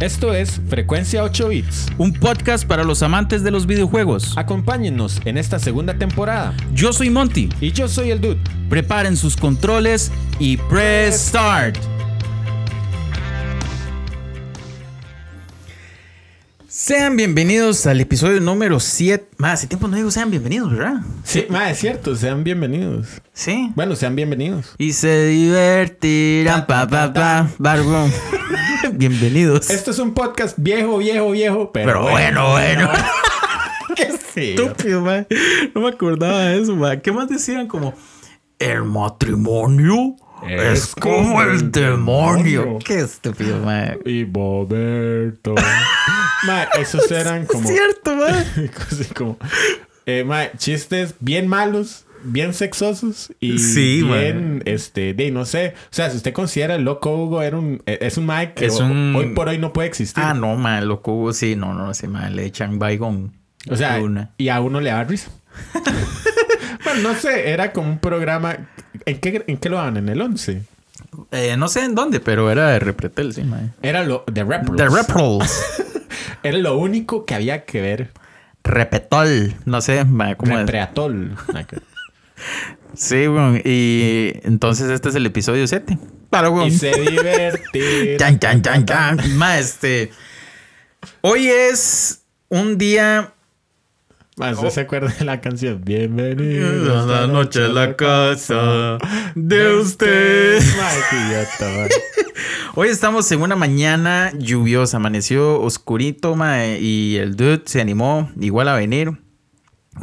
Esto es Frecuencia 8 Bits. Un podcast para los amantes de los videojuegos. Acompáñennos en esta segunda temporada. Yo soy Monty. Y yo soy el Dude. Preparen sus controles y press start. Sean bienvenidos al episodio número 7. Más, hace tiempo no digo sean bienvenidos, ¿verdad? Sí, ma, es cierto, sean bienvenidos. Sí. Bueno, sean bienvenidos. Y se divertirán, pa, pa, pa, barbón. bienvenidos. Esto es un podcast viejo, viejo, viejo, pero, Pero bueno, bueno. Qué feo. Estúpido, man. No me acordaba de eso, man. ¿Qué más decían? Como, el matrimonio es, como el demonio. Qué estúpido, man. Y Boberto. ma, esos eran como. Es cierto, man. Así como. eh, ma, chistes bien malos. Bien sexosos y Sí, bien, este, de no sé, o sea, si usted considera el loco Hugo era un, eh, es un Mike que Es un- hoy por hoy no puede existir. Ah, no, man. Loco, sí, no, no, sí, man. Le echan baigón. O sea, Una. y a uno le da risa. bueno, no sé, era como un programa. ¿En qué, en qué lo daban? ¿En el 11? Eh, no sé en dónde, pero era de Repretel, sí, man. Era lo de Repros. De Repros. Era lo único que había que ver. Repetol. No sé, man, cómo es. Repreatol. Sí, bueno, y entonces este es el episodio 7. Para, y se divertían. Chan, chan, chan, chan. Ma, este. Hoy es un día. Más, ¿usted se acuerda de la canción? Oh. A Bienvenidos la noche a la casa de usted. Ay. Hoy estamos en una mañana lluviosa. Amaneció oscurito, ma, y el dude se animó igual a venir.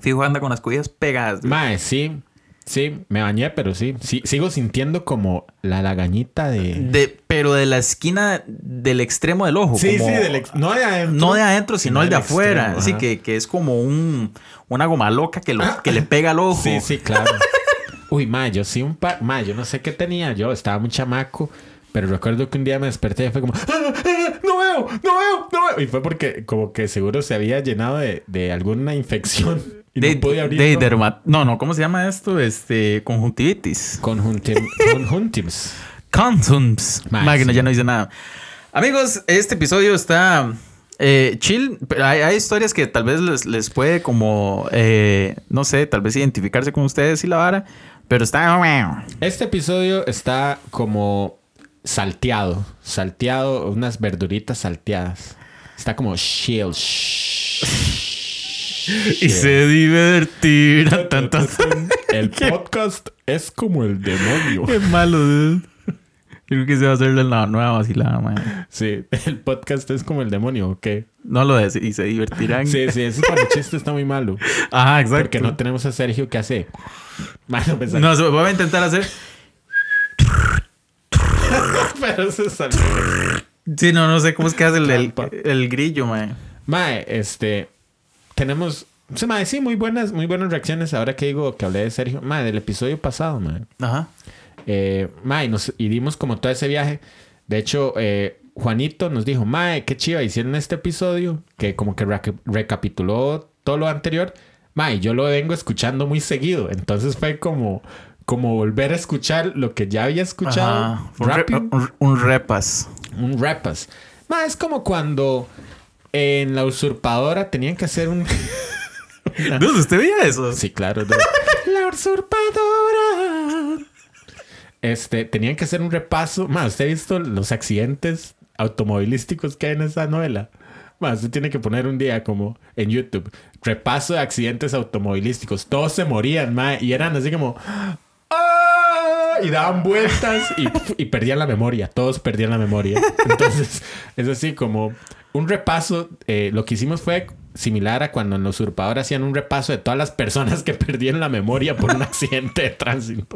Fijo, anda con las cobijas pegadas. Mae, sí. Sí, me bañé, pero sí. sí. Sigo sintiendo como la lagañita de. De, pero de la esquina del extremo del ojo. Sí, como- sí, del ex- no de adentro. No de adentro, sino el de afuera. extremo, Así que, que es como un, una goma loca que, lo, que le pega al ojo. Sí, sí, claro. Uy, ma, yo sí un par... Ma, yo no sé qué tenía yo. Estaba muy chamaco. Pero recuerdo que un día me desperté y fue como... "Ah, ah, no veo, no veo, no veo. Y fue porque como que seguro se había llenado de, de alguna infección. Y De, no podía abrir. de derma- No, no, ¿cómo se llama esto? Este, conjuntivitis. Conjuntim... Conjuntims. Consums. Ma, Máquina, sí. ya no dice nada. Amigos, este episodio está eh, chill. Pero hay, hay historias que tal vez les, les puede como, eh, no sé, tal vez identificarse con ustedes y la vara. Pero está... Este episodio está como salteado. Salteado, unas verduritas salteadas. Está como chill. Y se divertirá tanto. El podcast es como el demonio. Qué malo, dude. Creo que se va a hacer la nueva vacilada, man. Sí, el podcast es como el demonio, ¿o qué? No lo es, y se divertirán. Sí, sí, ese para el chiste está muy malo. Ajá, exacto. Porque no tenemos a Sergio que hace. Mano, pues, No, se- voy a intentar hacer. pero eso salió. Sí, no, no sé cómo es que hace el, el grillo, man. Mae, este. Tenemos. Sí, mae, sí, muy buenas, muy buenas reacciones ahora que digo que hablé de Sergio. Mae, del episodio pasado, mae. Ajá. Eh, mae, nos, y dimos como todo ese viaje. De hecho, eh, Juanito nos dijo, Mae, qué chiva, hicieron este episodio que como que reca- recapituló todo lo anterior. Mae, yo lo vengo escuchando muy seguido. Entonces fue como, como volver a escuchar lo que ya había escuchado. Ajá. Un, re- un- un repas. Un repas. Mae, es como cuando en la usurpadora tenían que hacer un... ¿usted veía eso? Sí, claro. La usurpadora. Este, tenían que hacer un repaso. Más, ¿usted ha visto los accidentes automovilísticos que hay en esa novela? Más, usted tiene que poner un día como en YouTube. Repaso de accidentes automovilísticos. Todos se morían, ma, y eran así como. ¡Ah! Y daban vueltas y, y perdían la memoria. Todos perdían la memoria. Entonces, es así como un repaso. eh, lo que hicimos fue similar a cuando en la usurpadora hacían un repaso de todas las personas que perdían la memoria por un accidente de tránsito.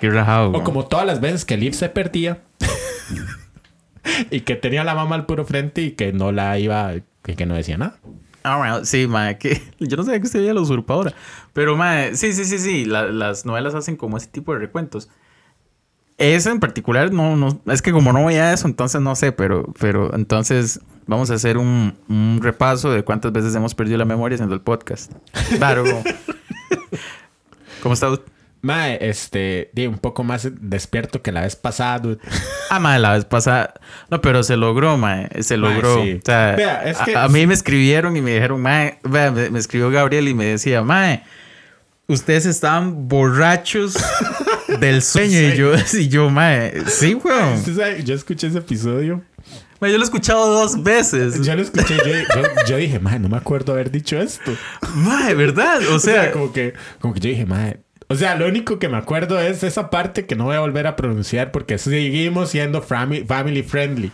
Qué rajado. O como todas las veces que Liv se perdía y que tenía la mamá al puro frente y que no la iba, que, que no decía nada. Ah, bueno, sí, mae, que yo no sabía que usted veía la usurpadora. Pero, mae, sí, sí, sí, sí. la- las novelas hacen como ese tipo de recuentos. Esa en particular, no, no, es que como no veía eso, entonces no sé, pero, pero entonces vamos a hacer un, un repaso de cuántas veces hemos perdido la memoria haciendo el podcast. Claro. ¿Cómo está? Mae, este, un poco más despierto que la vez pasada, dude. Ah, mae, la vez pasada. No, pero se logró, mae. Se Mae, logró. sí. O sea, Vea, es a- que- a, mí me escribieron y me dijeron, mae, vea, me, me escribió Gabriel y me decía, mae, ustedes estaban borrachos del sueño. Y yo, y yo, mae, sí, weón. Yo escuché ese episodio. Mae, yo lo he escuchado dos veces. Yo lo escuché, yo, yo, yo dije, mae, no me acuerdo haber dicho esto. Mae, ¿verdad? O O sea, como que, como que yo dije, mae. O sea, lo único que me acuerdo es esa parte que no voy a volver a pronunciar porque seguimos siendo family, family friendly.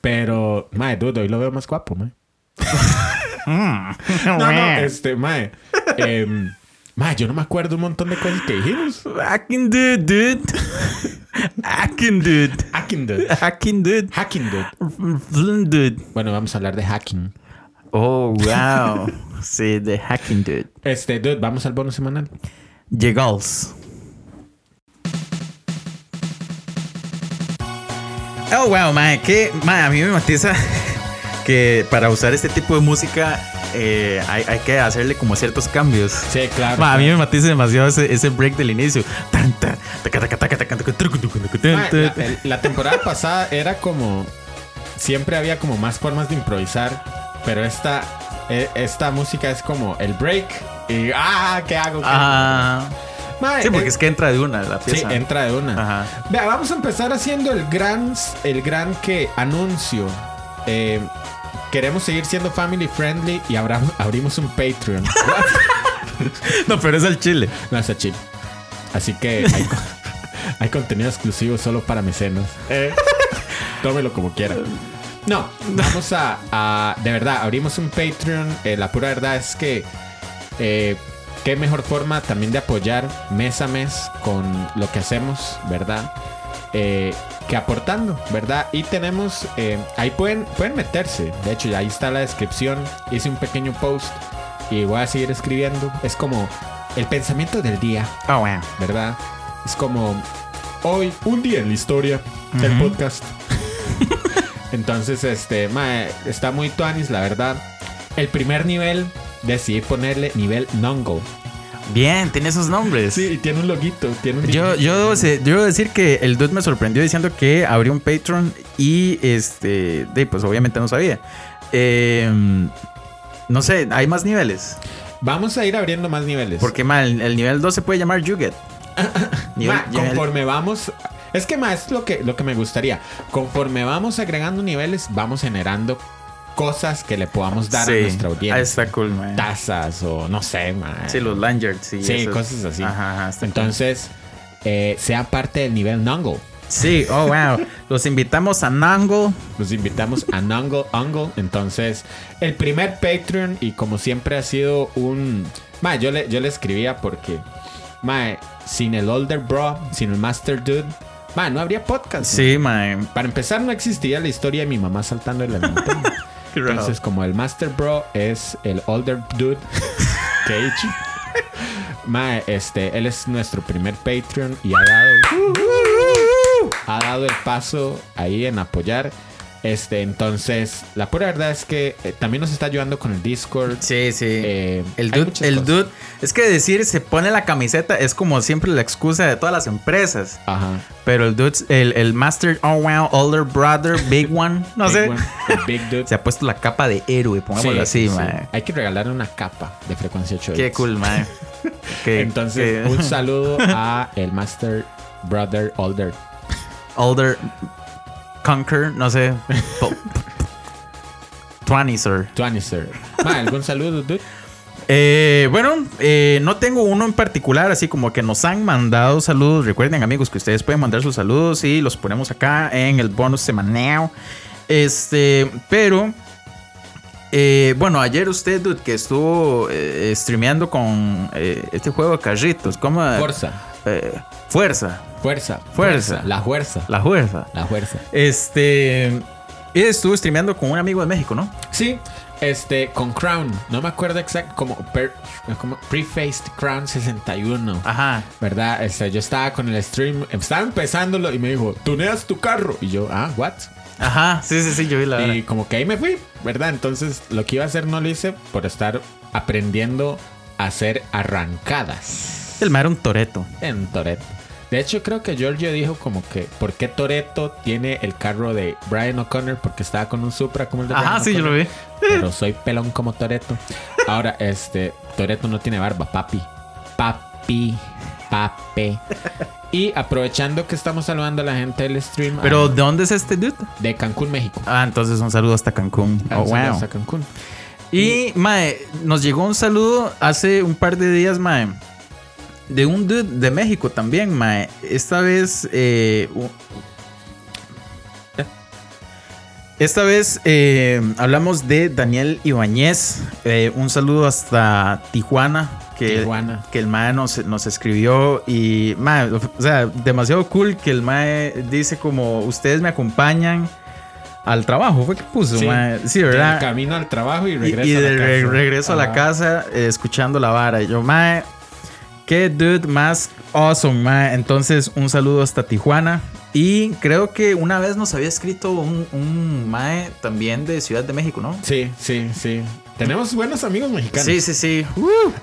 Pero, mae, dude, hoy lo veo más guapo, mae. No, no, este, mae. em, mae, yo no me acuerdo un montón de cosas que dijimos. Hacking dude, dude. Hacking dude. Hacking, dude. Hacking dude. Hacking, dude. Dude. Bueno, vamos a hablar de hacking. Oh, wow. sí, de hacking dude. Este, dude, vamos al bono semanal. Llegals. Oh, wow, mae, que a mí me matiza que para usar este tipo de música eh, hay, hay que hacerle como ciertos cambios. Sí, claro. Ma, a mí me matiza demasiado ese, ese break del inicio. Ma, la, temporada pasada era como. Siempre había como más formas de improvisar. Pero esta, eh, esta música es como el break. Y. ¡Ah! ¿Qué hago? ¿Qué hago? Ah, sí, porque eh, es que entra de una la Sí, pieza. entra de una. Ajá. Vea, vamos a empezar haciendo el gran, el gran que anuncio. Eh, queremos seguir siendo family friendly y abram- abrimos un Patreon. No, pero es al chile. no está chill. Así que hay, co- hay contenido exclusivo solo para mecenas. Eh. Tómelo como quiera. No, vamos a, a- De verdad, abrimos un Patreon. Eh, la pura verdad es que. eh, qué mejor forma también de apoyar mes a mes con lo que hacemos, ¿verdad? Eh, que aportando, ¿verdad? Y tenemos. eh, ahí pueden, pueden meterse. De hecho, ya ahí está la descripción. Hice un pequeño post y voy a seguir escribiendo. Es como el pensamiento del día. Oh, wow. ¿verdad? Es como hoy, un día en la historia del podcast. Entonces, este, mae, está muy tuanis, la verdad. El primer nivel, decidí ponerle nivel Nongo. Bien, tiene esos nombres. Sí, y tiene un loguito, tiene un Yo, yo, debo yo debo decir que el dude me sorprendió diciendo que abrió un Patreon y este, pues obviamente no sabía. Eh, no sé, hay más niveles. Vamos a ir abriendo más niveles. Porque el, el nivel 2 se puede llamar Yuget. Conforme vamos. Es que más es lo que, lo que me gustaría. Conforme vamos agregando niveles, vamos generando cosas que le podamos dar a nuestra audiencia. está cool, man. Tazas o no sé, man. Sí, los lanyards. Sí, Sí, esos- cosas así. Ajá, ajá, Entonces, eh, sea parte del nivel Nongo. Sí, oh, wow. Los invitamos a Nango. Los invitamos a Nongo Ungle. Entonces, el primer Patreon, y como siempre ha sido un. Ma, yo le, yo le escribía porque. Ma, sin el Older Bro, sin el Master Dude, ma, no habría podcast. Sí, man. Para empezar, no existiría la historia de mi mamá saltando en la Entonces, como el Master Bro es el Older Dude, Keiichi. Ma, este, él es nuestro primer Patreon y ha dado, ha dado el paso ahí en apoyar. Este, entonces, la pura verdad es que eh, también nos está ayudando con el Discord. Sí, sí. Eh, el dude, el cosas. dude, es que decir se pone la camiseta es como siempre la excusa de todas las empresas. Ajá. Pero el dude, el, el Master, oh wow, Older Brother, Big One, no Big sé. one, Big Dude. Se ha puesto la capa de héroe, pongámoslo Sí, así, sí. man. Hay que regalarle una capa de frecuencia 8 Qué cool, man. Entonces, un saludo a el Master Brother Older. Older Conquer, no sé. Twanister. Ma, ¿algún saludo, dude? Eh, bueno, eh, no tengo uno en particular, así como que nos han mandado saludos. Recuerden, amigos, que ustedes pueden mandar sus saludos y los ponemos acá en el bonus semanal. Este, pero. eh, bueno, ayer usted, dude, que estuvo eh, streameando con eh, este juego de carritos, ¿cómo? Fuerza. Fuerza. Fuerza. Fuerza. La fuerza. La fuerza. La fuerza. Este. Y estuvo streameando con un amigo de México, ¿no? Sí, este, con Crown. No me acuerdo exacto, como, per- como Prefaced Crown 61. Ajá. ¿Verdad? Este, yo estaba con el stream, estaba empezándolo y me dijo, tuneas tu carro. Y yo, ah, what? Ajá. Sí, sí, sí, yo vi la Y verdad. como que ahí me fui, ¿verdad? Entonces lo que iba a hacer no lo hice por estar aprendiendo a hacer arrancadas. El mae era un toreto. En Toreto. De hecho, creo que Giorgio dijo como que, ¿por qué Toreto tiene el carro de Brian O'Connor? Porque estaba con un Supra como el de Ajá, sí, yo lo vi. Pero soy pelón como Toreto. Ahora, este, Toreto no tiene barba, papi. Papi. Pape. Y aprovechando que estamos saludando a la gente del stream. Pero, ¿de dónde es este dude? de Cancún, México. Ah, entonces un saludo hasta Cancún. Ah, Oh, wow. a Cancún. Y, mae, nos llegó un saludo hace un par de días, mae. De un dude de México también, mae. Esta vez. eh, esta vez eh, hablamos de Daniel Ibáñez. Eh, un saludo hasta Tijuana. Que, Tijuana. que el mae nos, nos escribió. Y, mae, o sea, demasiado cool que el mae dice como: Ustedes me acompañan al trabajo. Fue que puso, Sí. mae. Sí, ¿verdad? camino al trabajo y Y, regreso a la re- casa. regreso a la casa eh, escuchando la vara. Y yo, mae, qué dude más awesome, mae. Entonces, un saludo hasta Tijuana. Y creo que una vez nos había escrito un, un mae también de Ciudad de México, ¿no? Sí, sí, sí. Tenemos buenos amigos mexicanos. Sí, sí, sí.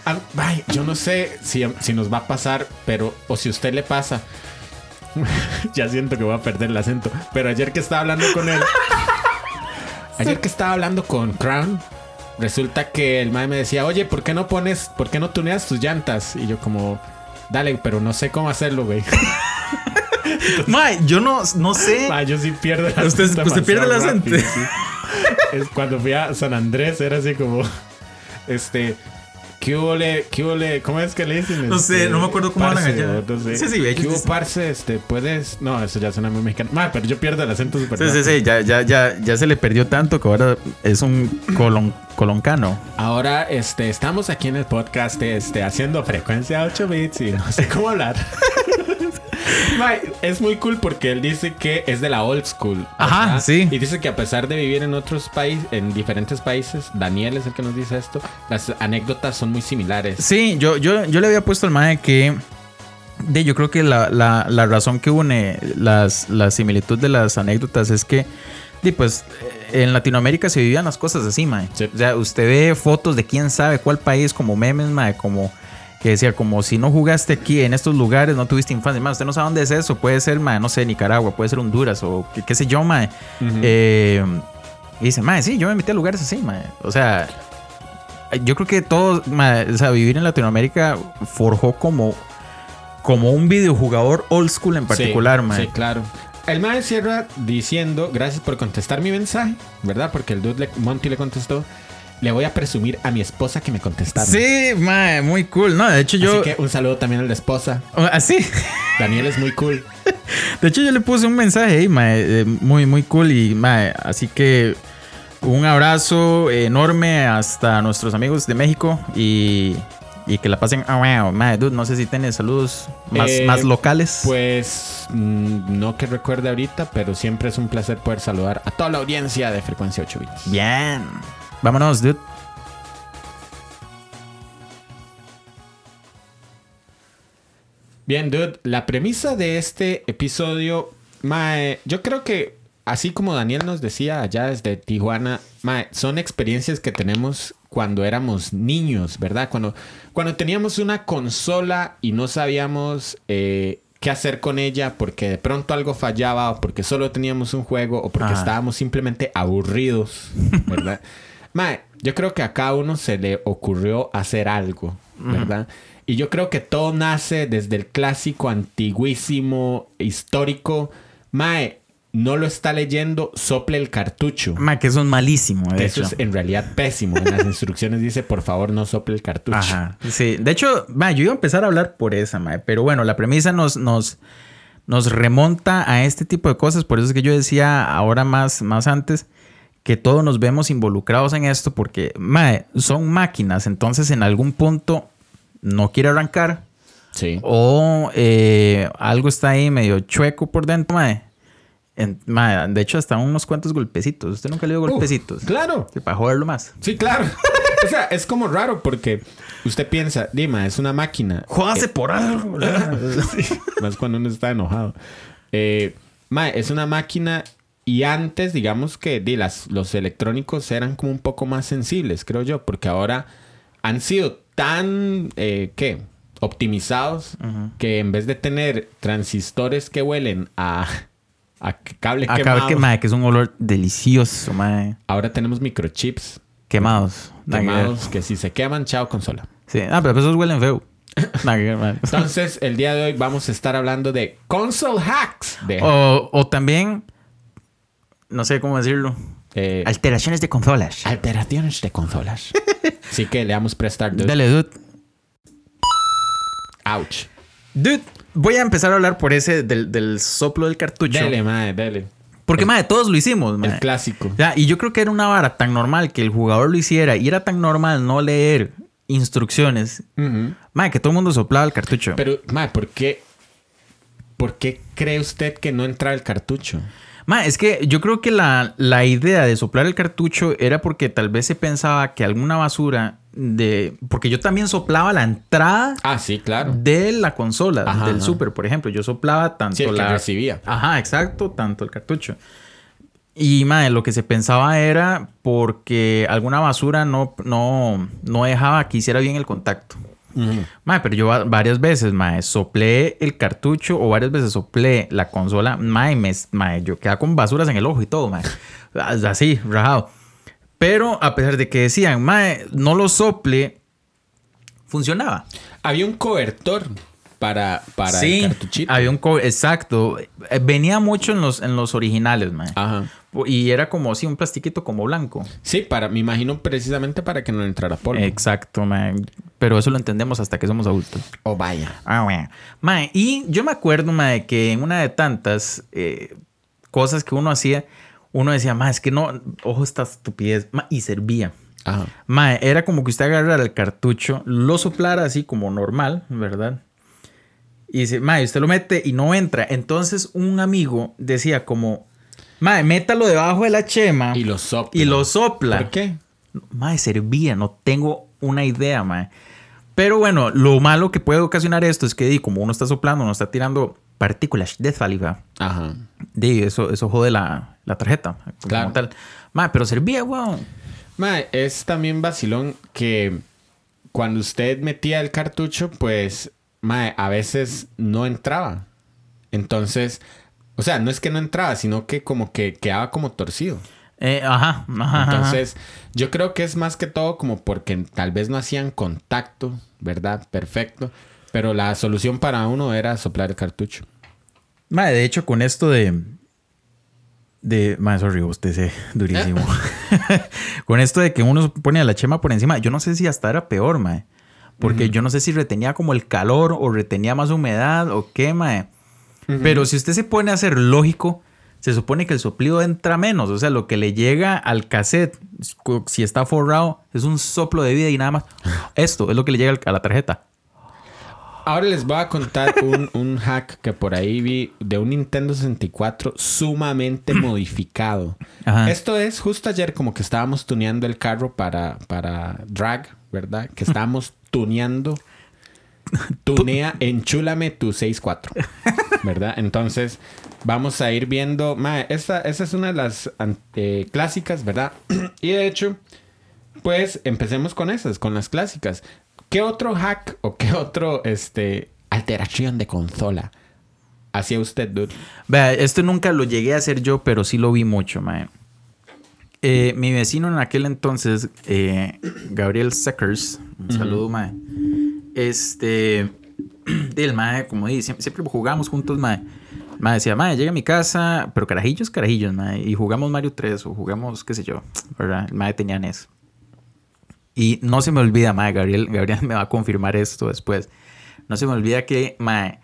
Ah, ay, yo no sé si, si nos va a pasar, pero o si a usted le pasa. ya siento que voy a perder el acento. Pero ayer que estaba hablando con él. ayer que estaba hablando con Crown. Resulta que el mae me decía, oye, ¿por qué no pones, por qué no tuneas tus llantas? Y yo como, dale, pero no sé cómo hacerlo, güey. Mae, yo no, no sé. Ah, yo sí pierdo el Usted- usted pierde el acento. sí. Cuando fui a San Andrés era así como este ¿Qué hubo le, qué hubo le- ¿Cómo es que le dicen? No sé, Este, no me acuerdo cómo hablan parce, allá. o No sé. Sí, sí, ¿Qué hubo, sí. parce? Este, puedes... No, eso ya suena muy mexicano. Ma, pero yo pierdo el acento súper Sí, sí, rápido. sí, ya, ya, ya, ya se le perdió tanto que ahora es un colon, coloncano. Ahora este, estamos aquí en el podcast este, haciendo frecuencia 8 bits y no sé cómo hablar. Ma, es muy cool porque él dice que es de la old school. Ajá, ¿verdad? sí. Y dice que a pesar de vivir en otros países, en diferentes países, Daniel es el que nos dice esto, las anécdotas son muy similares. Sí, yo, yo, yo le había puesto al mae que. De, yo creo que la, la- la razón que une las, la similitud de las anécdotas es que, di, pues, en Latinoamérica se vivían las cosas así, mae. Sí. O sea, usted ve fotos de quién sabe cuál país, como memes, mae, como que decía, como si no jugaste aquí en estos lugares, no tuviste infancia. Mae, usted no sabe dónde es eso. Puede ser, mae, no sé, Nicaragua, puede ser Honduras o qué, qué sé yo, mae. Eh, y dice, mae, sí, yo me metí a lugares así, mae. O sea, yo creo que todo, o sea, vivir en Latinoamérica forjó como, como un videojugador old school en particular, sí, mae. Sí, claro. El mae cierra diciendo, gracias por contestar mi mensaje, ¿verdad? Porque el dude, le- Monty le contestó, le voy a presumir a mi esposa que me contestaron. Sí, mae, muy cool. No, de hecho yo... Así que un saludo también al de esposa. Así. Daniel es muy cool. De hecho yo le puse un mensaje ahí, mae, eh, muy, muy cool y, mae, así que un abrazo enorme hasta nuestros amigos de México y... Y que la pasen. Ah, wow, mae, dude, no sé si tienes saludos más, Eh, más locales. Pues mm, no que recuerde ahorita, pero siempre es un placer poder saludar a toda la audiencia de Frecuencia 8 Bits. Bien. Vámonos, dude. Bien, dude, la premisa de este episodio, mae, yo creo que así como Daniel nos decía allá desde Tijuana, mae, son experiencias que tenemos cuando éramos niños, ¿verdad? Cuando, cuando teníamos una consola y no sabíamos eh, qué hacer con ella porque de pronto algo fallaba o porque solo teníamos un juego o porque Ajá. estábamos simplemente aburridos, ¿verdad? mae, yo creo que a cada uno se le ocurrió hacer algo, ¿verdad? Y yo creo que todo nace desde el clásico, antiguísimo, histórico. Mae, no lo está leyendo, sople el cartucho. Ma, que eso es malísimo, de Que eso es en realidad pésimo. En las instrucciones dice, por favor, no sople el cartucho. Ajá. Sí. De hecho, ma, yo iba a empezar a hablar por esa, ma, pero bueno, la premisa nos, nos, nos remonta a este tipo de cosas. Por eso es que yo decía ahora más, más antes que todos nos vemos involucrados en esto porque ma, son máquinas. Entonces, en algún punto no quiere arrancar Sí. o eh, algo está ahí medio chueco por dentro, ma. En- ma, de hecho, hasta unos cuantos golpecitos. ¿Usted nunca le dio golpecitos? claro. Sí, para joderlo más. Sí, claro. o sea, es como raro porque usted piensa, Dima, es una máquina. Jódase por algo. Más cuando uno está enojado. Eh, mae, es una máquina y antes, digamos que di, las, los electrónicos eran como un poco más sensibles, creo yo, porque ahora han sido tan, eh, ¿qué? optimizados que en vez de tener transistores que huelen a, a cable Acá quemado, que, es un olor delicioso, mae. ahora tenemos microchips Quemados. Que quemados que si se queman, chao consola. Sí. Ah, pero esos huelen feo. Entonces, el día de hoy vamos a estar hablando de console hacks. De, O, o también, no sé cómo decirlo. eh, Alteraciones de consolas. alteraciones de consolas. Así que le damos prestar. dude. Dale, dude. Ouch. Dude, voy a empezar a hablar por ese del, del soplo del cartucho. Dele, madre, dele. Porque, madre, todos lo hicimos, El madre. clásico. Ya, y yo creo que era una vara tan normal que el jugador lo hiciera y era tan normal no leer instrucciones. Madre, que todo el mundo soplaba el cartucho. Pero, madre, ¿por qué? ¿Por qué cree usted que no entra el cartucho? Ma, es que yo creo que la, la idea de soplar el cartucho era porque tal vez se pensaba que alguna basura de... Porque yo también soplaba la entrada Ah, sí, claro. de la consola, Ajá, del ajá. Super, por ejemplo. Yo soplaba tanto Sí, el que la... recibía. Ajá, exacto, tanto el cartucho. Y, madre, lo que se pensaba era porque alguna basura no, no, no dejaba que hiciera bien el contacto. Mae, pero yo va- varias veces, mae, soplé el cartucho o varias veces soplé la consola, mae, me, mae, yo quedaba con basuras en el ojo y todo, mae. Así, rajado. Pero a pesar de que decían, mae, no lo sople, funcionaba. Había un cobertor para, para el cartuchito. había un exacto. Eh, Venía mucho en los, en los originales, mae. Ajá. Y era como así, un plastiquito como blanco. Sí, para, me imagino precisamente para que no entrara polvo. Exacto, mae. Pero eso lo entendemos hasta que somos adultos. O vaya. Ah, bueno. Mae, y yo me acuerdo, mae, que en una de tantas eh, cosas que uno hacía, uno decía, mae, es que no, ojo esta estupidez, mae, y servía. Ajá. Mae, era como que usted agarrara el cartucho, lo soplara así como normal, ¿verdad? Y dice, mae, usted lo mete y no entra. Entonces un amigo decía como, mae, métalo debajo de la chema Y lo sopla. y lo sopla. ¿Por qué? Mae, servía, no tengo una idea, mae. Pero bueno, lo malo que puede ocasionar esto es que como uno está soplando, uno está tirando partículas de saliva. Ajá. Di, eso, eso jode la, la tarjeta. Claro. tal. Mae, pero servía, weón. Mae, es también vacilón que cuando usted metía el cartucho, pues, mae, a veces no entraba. Entonces, o sea, no es que no entraba, sino que como que quedaba como torcido. Eh, ajá, ajá. ajá. Entonces, yo creo que es más que todo como porque tal vez no hacían contacto, ¿verdad? Perfecto. Pero la solución para uno era soplar el cartucho. Mae, de hecho, con esto de. De. Mae, sorry, usted se durísimo. con esto de que uno pone la chema por encima, yo no sé si hasta era peor, mae. Porque yo no sé si retenía como el calor o retenía más humedad o qué, mae. Pero si usted se pone a ser lógico, se supone que el soplido entra menos. O sea, lo que le llega al cassette, si está forrado, es un soplo de vida y nada más. Esto es lo que le llega a la tarjeta. Ahora les voy a contar un, un hack que por ahí vi de un Nintendo 64 sumamente modificado. Ajá. Esto es justo ayer como que estábamos tuneando el carro para, para drag, ¿verdad? Que estábamos tuneando. Tunea, enchúlame tu 64. ¿Verdad? Entonces vamos a ir viendo. Mae, esta, esta es una de las eh, clásicas, ¿verdad? y de hecho, pues empecemos con esas, con las clásicas. ¿Qué otro hack o qué otro este alteración de consola hacía usted, dude? Vea, esto nunca lo llegué a hacer yo, pero sí lo vi mucho, mae. Eh, mi vecino en aquel entonces, eh, Gabriel Seckers, un saludo, mae. Este, del mae, como dice, siempre, siempre jugamos juntos, mae. Mae decía, mae, llega a mi casa, pero carajillos, carajillos, mae. Y jugamos Mario 3 o jugamos, qué sé yo, ¿verdad? El mae tenía NES. Y no se me olvida, mae, Gabriel, Gabriel me va a confirmar esto después. No se me olvida que, mae,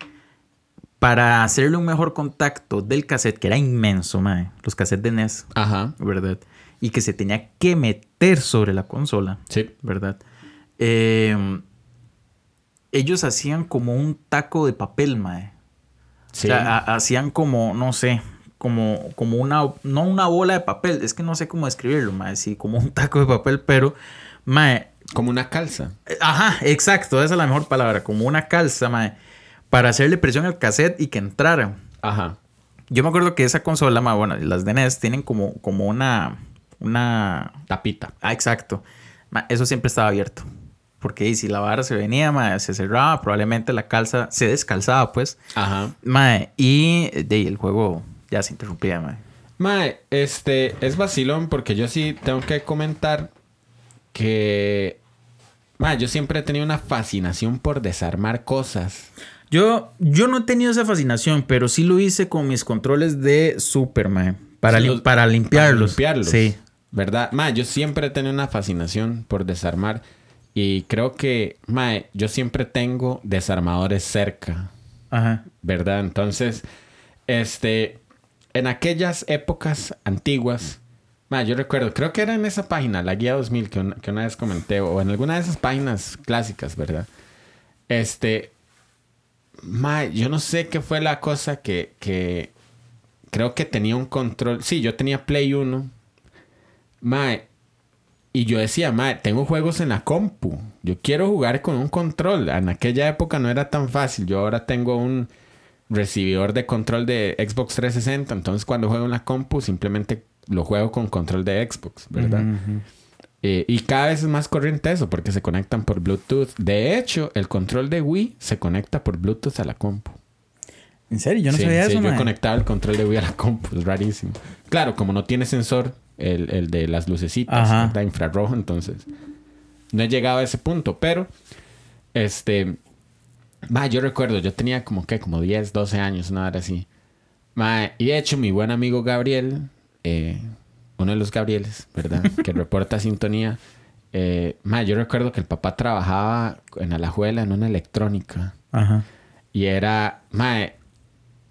para hacerle un mejor contacto del cassette, que era inmenso, mae, los cassettes de NES, Ajá. ¿verdad? Y que se tenía que meter sobre la consola, Sí. ¿verdad? Eh, ellos hacían como un taco de papel, mae. Sí. O sea, ha- hacían como, no sé, como, como una, no una bola de papel, es que no sé cómo describirlo, mae, sí, como un taco de papel, pero, mae, Como una calza. eh, Ajá, exacto, esa es la mejor palabra, como una calza, mae, para hacerle presión al cassette y que entrara. Ajá. Yo me acuerdo que esa consola, mae, bueno, las de NES tienen como, como una, una, Tapita. ah, exacto, Mae, eso siempre estaba abierto. Porque si la vara se venía, mae, se cerraba, probablemente la calza se descalzaba, pues. Ajá. Mae, y de el juego ya se interrumpía, mae. Mae, este es vacilón porque yo sí tengo que comentar que. Mae, yo siempre he tenido una fascinación por desarmar cosas. Yo, yo no he tenido esa fascinación, pero sí lo hice con mis controles de Super, mae. Para, Sí, lim- los- para limpiarlos. Para limpiarlos. Sí. ¿Verdad? Mae, yo siempre he tenido una fascinación por desarmar. Y creo que, mae, yo siempre tengo desarmadores cerca. Ajá. ¿verdad? Entonces, este, en aquellas épocas antiguas, ma, yo recuerdo, creo que era en esa página, la guía 2000 que una, que una vez comenté, o en alguna de esas páginas clásicas, ¿verdad? Este, ma, yo no sé qué fue la cosa que, que creo que tenía un control, sí, yo tenía Play 1, ma, y yo decía, ma, tengo juegos en la compu. Yo quiero jugar con un control. En aquella época no era tan fácil. Yo ahora tengo un recibidor de control de Xbox 360. Entonces cuando juego en la compu simplemente lo juego con control de Xbox, ¿verdad? Eh, y cada vez es más corriente eso porque se conectan por Bluetooth. De hecho, el control de Wii se conecta por Bluetooth a la compu. ¿En serio? Yo no Sí, sabía sí, eso, yo mae. conectaba el control de Wii a la compu, es rarísimo. Claro, como no tiene sensor, el, el de las lucecitas. ¿verdad? infrarrojo, entonces no he llegado a ese punto, pero este, ma, yo recuerdo, yo tenía como que, como 10, 12 años, una hora así. Ma, y de hecho, mi buen amigo Gabriel, eh, uno de los Gabrieles, ¿verdad? que reporta sintonía. Eh, ma, yo recuerdo que el papá trabajaba en Alajuela en una electrónica. Ajá. Y era, mae,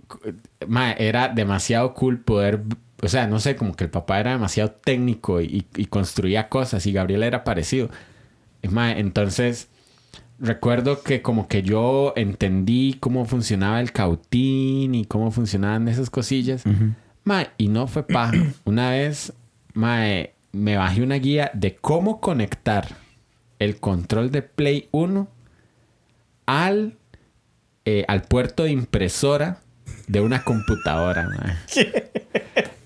cu- mae, era demasiado cool poder, o sea, no sé, como que el papá era demasiado técnico y, y construía cosas y Gabriel era parecido. Entonces, recuerdo que como que yo entendí cómo funcionaba el cautín y cómo funcionaban esas cosillas. Mae, y no fue paja. Una vez, mae, me bajé una guía de cómo conectar el control de Play 1 al, eh, al puerto de impresora de una computadora, mae.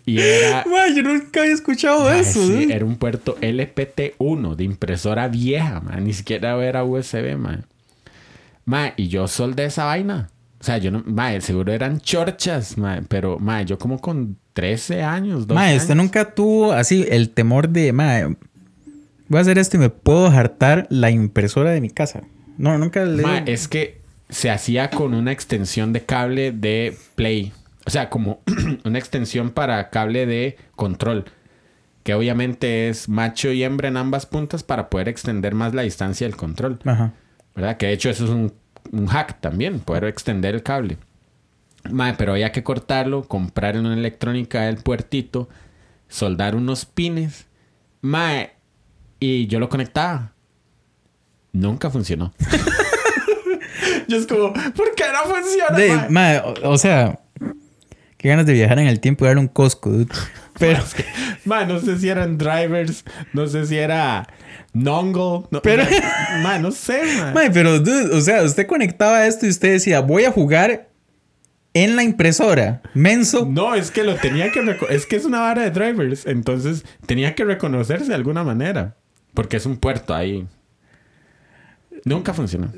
Y era... Mae, yo nunca había escuchado eso. sí, ¿eh? era un puerto LPT1 de impresora vieja, mae. Ni siquiera era USB, mae. Mae, y yo soldé esa vaina. O sea, yo no... Mae, seguro eran chorchas, mae. Pero, mae, yo como con 13 años, 12 Mae, usted nunca tuvo así el temor de, mae, voy a hacer esto y me puedo hartar la impresora de mi casa. No, nunca le... Es que se hacía con una extensión de cable de play. O sea, como una extensión para cable de control. Que obviamente es macho y hembra en ambas puntas para poder extender más la distancia del control. Ajá. ¿Verdad? Que de hecho eso es un, un hack también, poder extender el cable. Mae, pero había que cortarlo, comprar en una electrónica el puertito, soldar unos pines. Mae, y yo lo conectaba. Nunca funcionó. yo es como, ¿por qué no funciona? De- mae? mae, o, o sea, qué ganas de viajar en el tiempo y darle un cosco, dude. Pero, Mae, no sé si eran drivers, no sé si era Nongle. No, Pero- Mae, no sé, mae, pero, dude, o sea, usted conectaba esto y usted decía, voy a jugar en la impresora. Menso. No, es que lo tenía que es que es una vara de drivers, entonces tenía que reconocerse de alguna manera, porque es un puerto ahí. Nunca funcionó.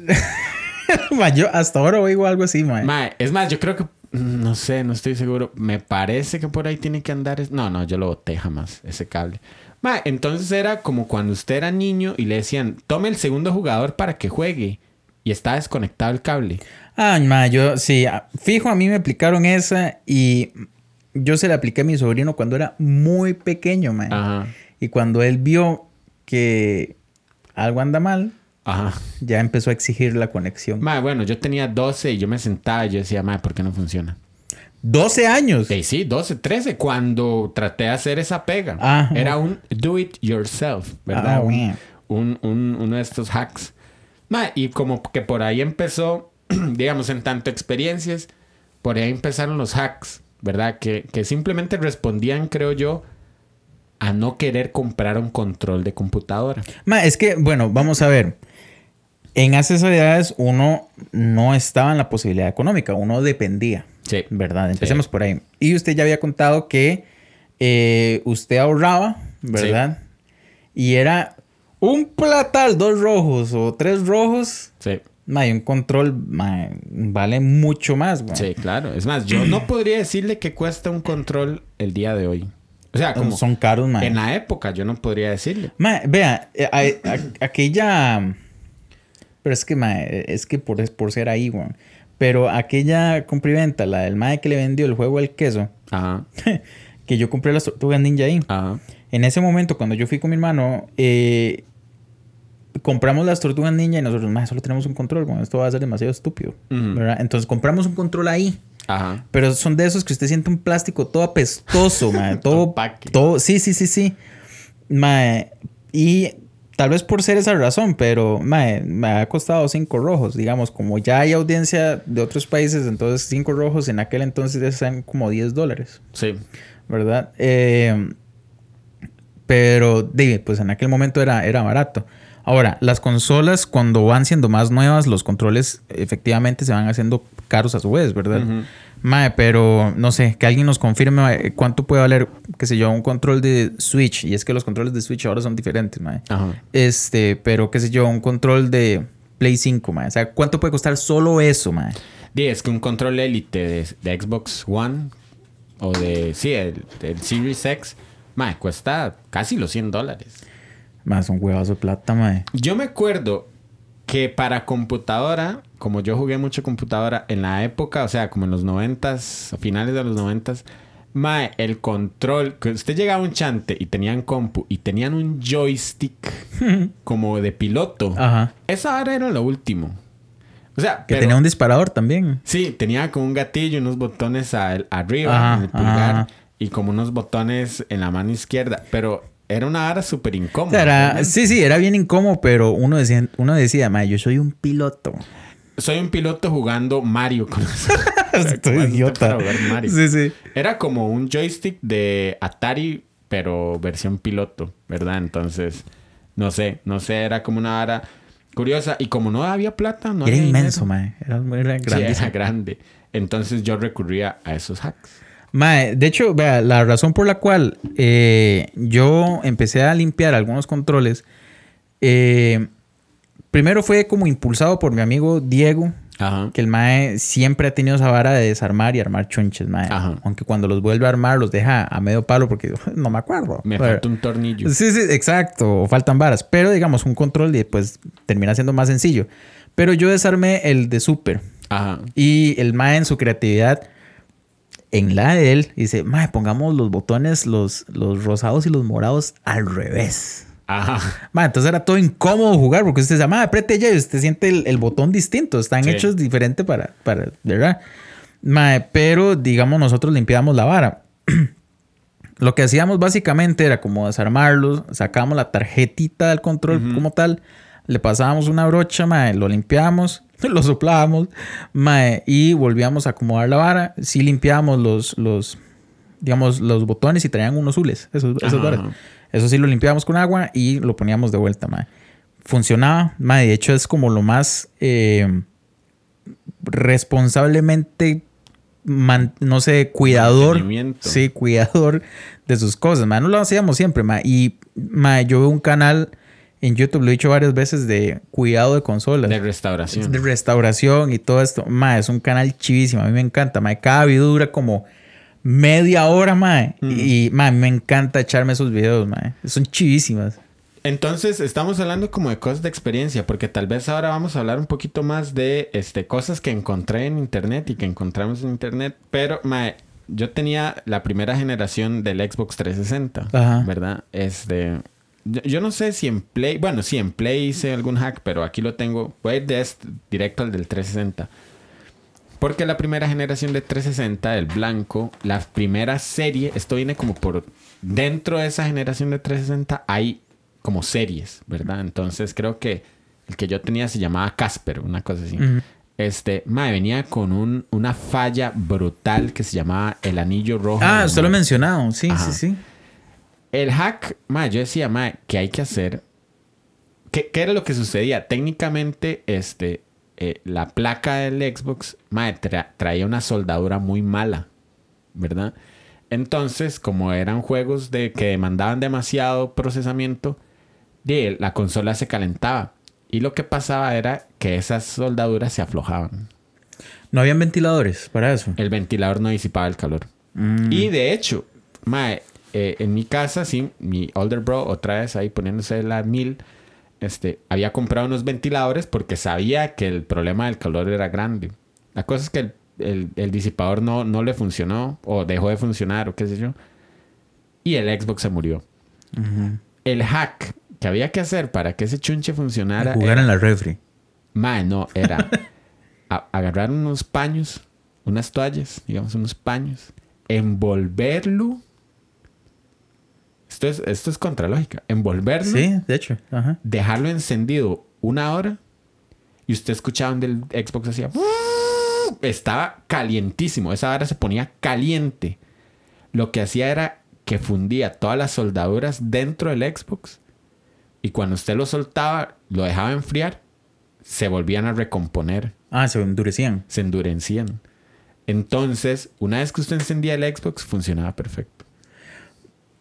Mae, yo hasta ahora oigo algo así, mae. Mae, es más, yo creo que no sé, no estoy seguro. Me parece que por ahí tiene que andar. es- No, no, yo lo boté jamás, ese cable. Mae, entonces era como cuando usted era niño y le decían, tome el segundo jugador para que juegue. Y está desconectado el cable. Ay, ma, yo sí, fijo, a mí me aplicaron esa y yo se la apliqué a mi sobrino cuando era muy pequeño, ma. Ajá. Y cuando él vio que algo anda mal, Ajá. ya empezó a exigir la conexión. Mae, bueno, yo tenía 12 y yo me sentaba y yo decía, mae, ¿por qué no funciona? 12 años. Sí, sí, 12, 13, cuando traté de hacer esa pega. Ajá. Era un do it yourself, ¿verdad? Ah, un, un- uno de estos hacks. Ma, y como que por ahí empezó, digamos, en tanto experiencias, por ahí empezaron los hacks, ¿verdad? Que, que simplemente respondían, creo yo, a no querer comprar un control de computadora. Ma, es que, bueno, vamos a ver. En esas edades uno no estaba en la posibilidad económica, uno dependía. Sí. ¿Verdad? Empecemos por ahí. Y usted ya había contado que eh, usted ahorraba, ¿verdad? Y era Un platal, dos rojos o tres rojos. Sí. Mae, un control vale mucho más, güey. Sí, claro. Es más, yo no podría decirle que cuesta un control el día de hoy. O sea, como Son caros, mae. en la época yo no podría decirle. Mae, vea, eh, a- a- aquella. Pero es que, es que por, por ser ahí, güey. Pero aquella compriventa, la del mae que le vendió el juego del queso, Ajá. que yo compré las tortugas ninja ahí. Ajá. En ese momento, cuando yo fui con mi hermano, eh, compramos las tortugas ninja y nosotros, mae, solo tenemos un control, güey. Esto va a ser demasiado estúpido, Ujú. ¿verdad? Entonces compramos un control ahí. Ajá. Pero son de esos que usted siente un plástico todo apestoso, mae. Todo, todo, sí, sí, sí, sí. Mae, y tal vez por ser esa razón, pero mae, me ha costado cinco rojos, digamos, como ya hay audiencia de otros países, entonces cinco rojos en aquel entonces están como 10 dólares, Sí. ¿verdad? Eh, pero, di, pues en aquel momento era, era barato. Ahora, las consolas cuando van siendo más nuevas, los controles efectivamente se van haciendo caros a su vez, ¿verdad? Mae, pero no sé, que alguien nos confirme cuánto puede valer, qué sé yo, un control de Switch. Y es que los controles de Switch ahora son diferentes, mae. Ajá. Este, pero qué sé yo, un control de Play 5, mae. O sea, ¿cuánto puede costar solo eso, mae? Di, es que un control Elite de, de Xbox One o de, sí, el, del Series X, mae, cuesta casi los 100 dólares. Más un huevazo de plata, mae. Yo me acuerdo que para computadora, como yo jugué mucho computadora en la época, o sea, como en los noventas, a finales de los noventas, mae, el control, que usted llegaba a un chante y tenían compu y tenían un joystick como de piloto. Ajá. Esa ahora era lo último. O sea, Que pero- tenía un disparador también. Sí, tenía como un gatillo, unos botones al- arriba, Ajá, en el pulgar, ajá. y como unos botones en la mano izquierda. Pero era una vara súper O incómoda. sea, era- sí, sí, era bien incómodo, pero uno decía, uno decía, yo soy un piloto. Soy un piloto jugando Mario con Estoy idiota. Mario. Sí, sí. Era como un joystick de Atari, pero versión piloto, ¿verdad? Entonces, no sé, no sé, era como una vara curiosa. Y como no había plata, no Era había inmenso, mae. Era, era Sí, grandísimo. era grande. Entonces yo recurría a esos hacks. Mae, de hecho, vea, la razón por la cual eh, yo empecé a limpiar algunos controles, eh, primero fue como impulsado por mi amigo Diego, Ajá. que el Mae siempre ha tenido esa vara de desarmar y armar chunches, Mae. Ajá. Aunque cuando los vuelve a armar los deja a medio palo porque no me acuerdo. Me Pero- falta un tornillo. Sí, sí, exacto. O faltan varas. Pero digamos, un control y pues termina siendo más sencillo. Pero yo desarmé el de Super. Ajá. Y el Mae en su creatividad, en la de él, dice, Mae, pongamos los botones, los, los rosados y los morados al revés. Ajá. Mae, entonces era todo incómodo jugar porque usted dice, Mae, apriete ya y usted siente el, el botón distinto. Están Sí. hechos diferente para, para, ¿verdad? Pero digamos, nosotros limpiábamos la vara. Lo que hacíamos básicamente era como desarmarlos, sacábamos la tarjetita del control como tal, le pasábamos una brocha, mae, lo limpiábamos, lo soplábamos, mae, y volvíamos a acomodar la vara. Sí limpiábamos los, los, digamos, los botones y traían unos zules, esos, esos varas. Eso sí lo limpiábamos con agua y lo poníamos de vuelta, mae. Funcionaba, mae, de hecho es como lo más eh, responsablemente, man- no sé, cuidador. Sí, cuidador de sus cosas. No lo hacíamos siempre, mae. Y, yo veo un canal en YouTube, lo he dicho varias veces, de cuidado de consolas. De restauración. de restauración y todo esto. Mae, es un canal chivísimo. A mí me encanta, mae. Cada video dura como media hora, mae. Mm. Y, mae, me encanta echarme esos videos, mae. Son chivísimas. Entonces, estamos hablando como de cosas de experiencia, porque tal vez ahora vamos a hablar un poquito más de este, cosas que encontré en internet y que encontramos en internet. Pero, mae, yo tenía la primera generación del Xbox 360, Ajá. ¿verdad? Este, yo, no sé si en Play, bueno, sí, en Play hice algún hack, pero aquí lo tengo. Voy a ir de este, directo al del 360. Porque la primera generación de 360, el blanco, la primera serie, esto viene como por dentro de esa generación de 360 hay como series, ¿verdad? Entonces creo que el que yo tenía se llamaba Casper, una cosa así. Este, mae, venía con un, una falla brutal que se llamaba el anillo rojo. Ah, usted lo ha Morse. mencionado. Sí, Ajá. sí, sí. El hack, mae, yo decía, mae, ¿qué hay que hacer? ¿Qué, qué era lo que sucedía? Técnicamente, este, eh, la placa del Xbox, tra- traía una soldadura muy mala, ¿verdad? Entonces, como eran juegos de que demandaban demasiado procesamiento, de, la consola se calentaba. Y lo que pasaba era que esas soldaduras se aflojaban. No habían ventiladores para eso. El ventilador no disipaba el calor. Mm. Y de hecho, mae, eh, en mi casa, sí, mi older bro, otra vez ahí poniéndose la mil, este, había comprado unos ventiladores porque sabía que el problema del calor era grande. La cosa es que el, el- el disipador no, no le funcionó o dejó de funcionar o qué sé yo. Y el Xbox se murió. El hack que había que hacer para que ese chunche funcionara Jugar en la refri. Mae, no, era a- agarrar unos paños, unas toallas, digamos, unos paños, envolverlo. Esto es, esto es contralógica. Envolverlo, Sí, de hecho. Ajá. dejarlo encendido una hora y usted escuchaba donde el Xbox hacía. Estaba calientísimo. Esa hora se ponía caliente. Lo que hacía era que fundía todas las soldaduras dentro del Xbox y cuando usted lo soltaba, lo dejaba enfriar, se volvían a recomponer, Ah, se endurecían. se endurecían. Entonces, una vez que usted encendía el Xbox, funcionaba perfecto.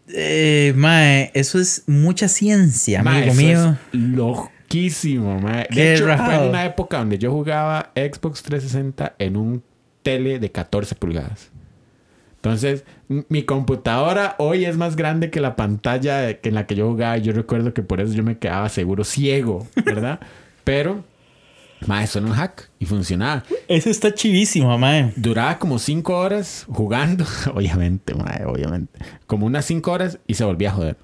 Eh, mae, eso es mucha ciencia, Ma, amigo eso mío. es loquísimo, ma. Qué De hecho, fue en una época donde yo jugaba Xbox 360 en un tele de 14 pulgadas. Entonces, mi computadora hoy es más grande que la pantalla en la que yo jugaba. Y yo recuerdo que por eso yo me quedaba seguro ciego, ¿verdad? Pero, ma, eso era un hack y funcionaba. Eso está chivísimo, mae. Duraba como 5 horas jugando, obviamente, ma, obviamente. Como unas 5 horas y se volvía a joder.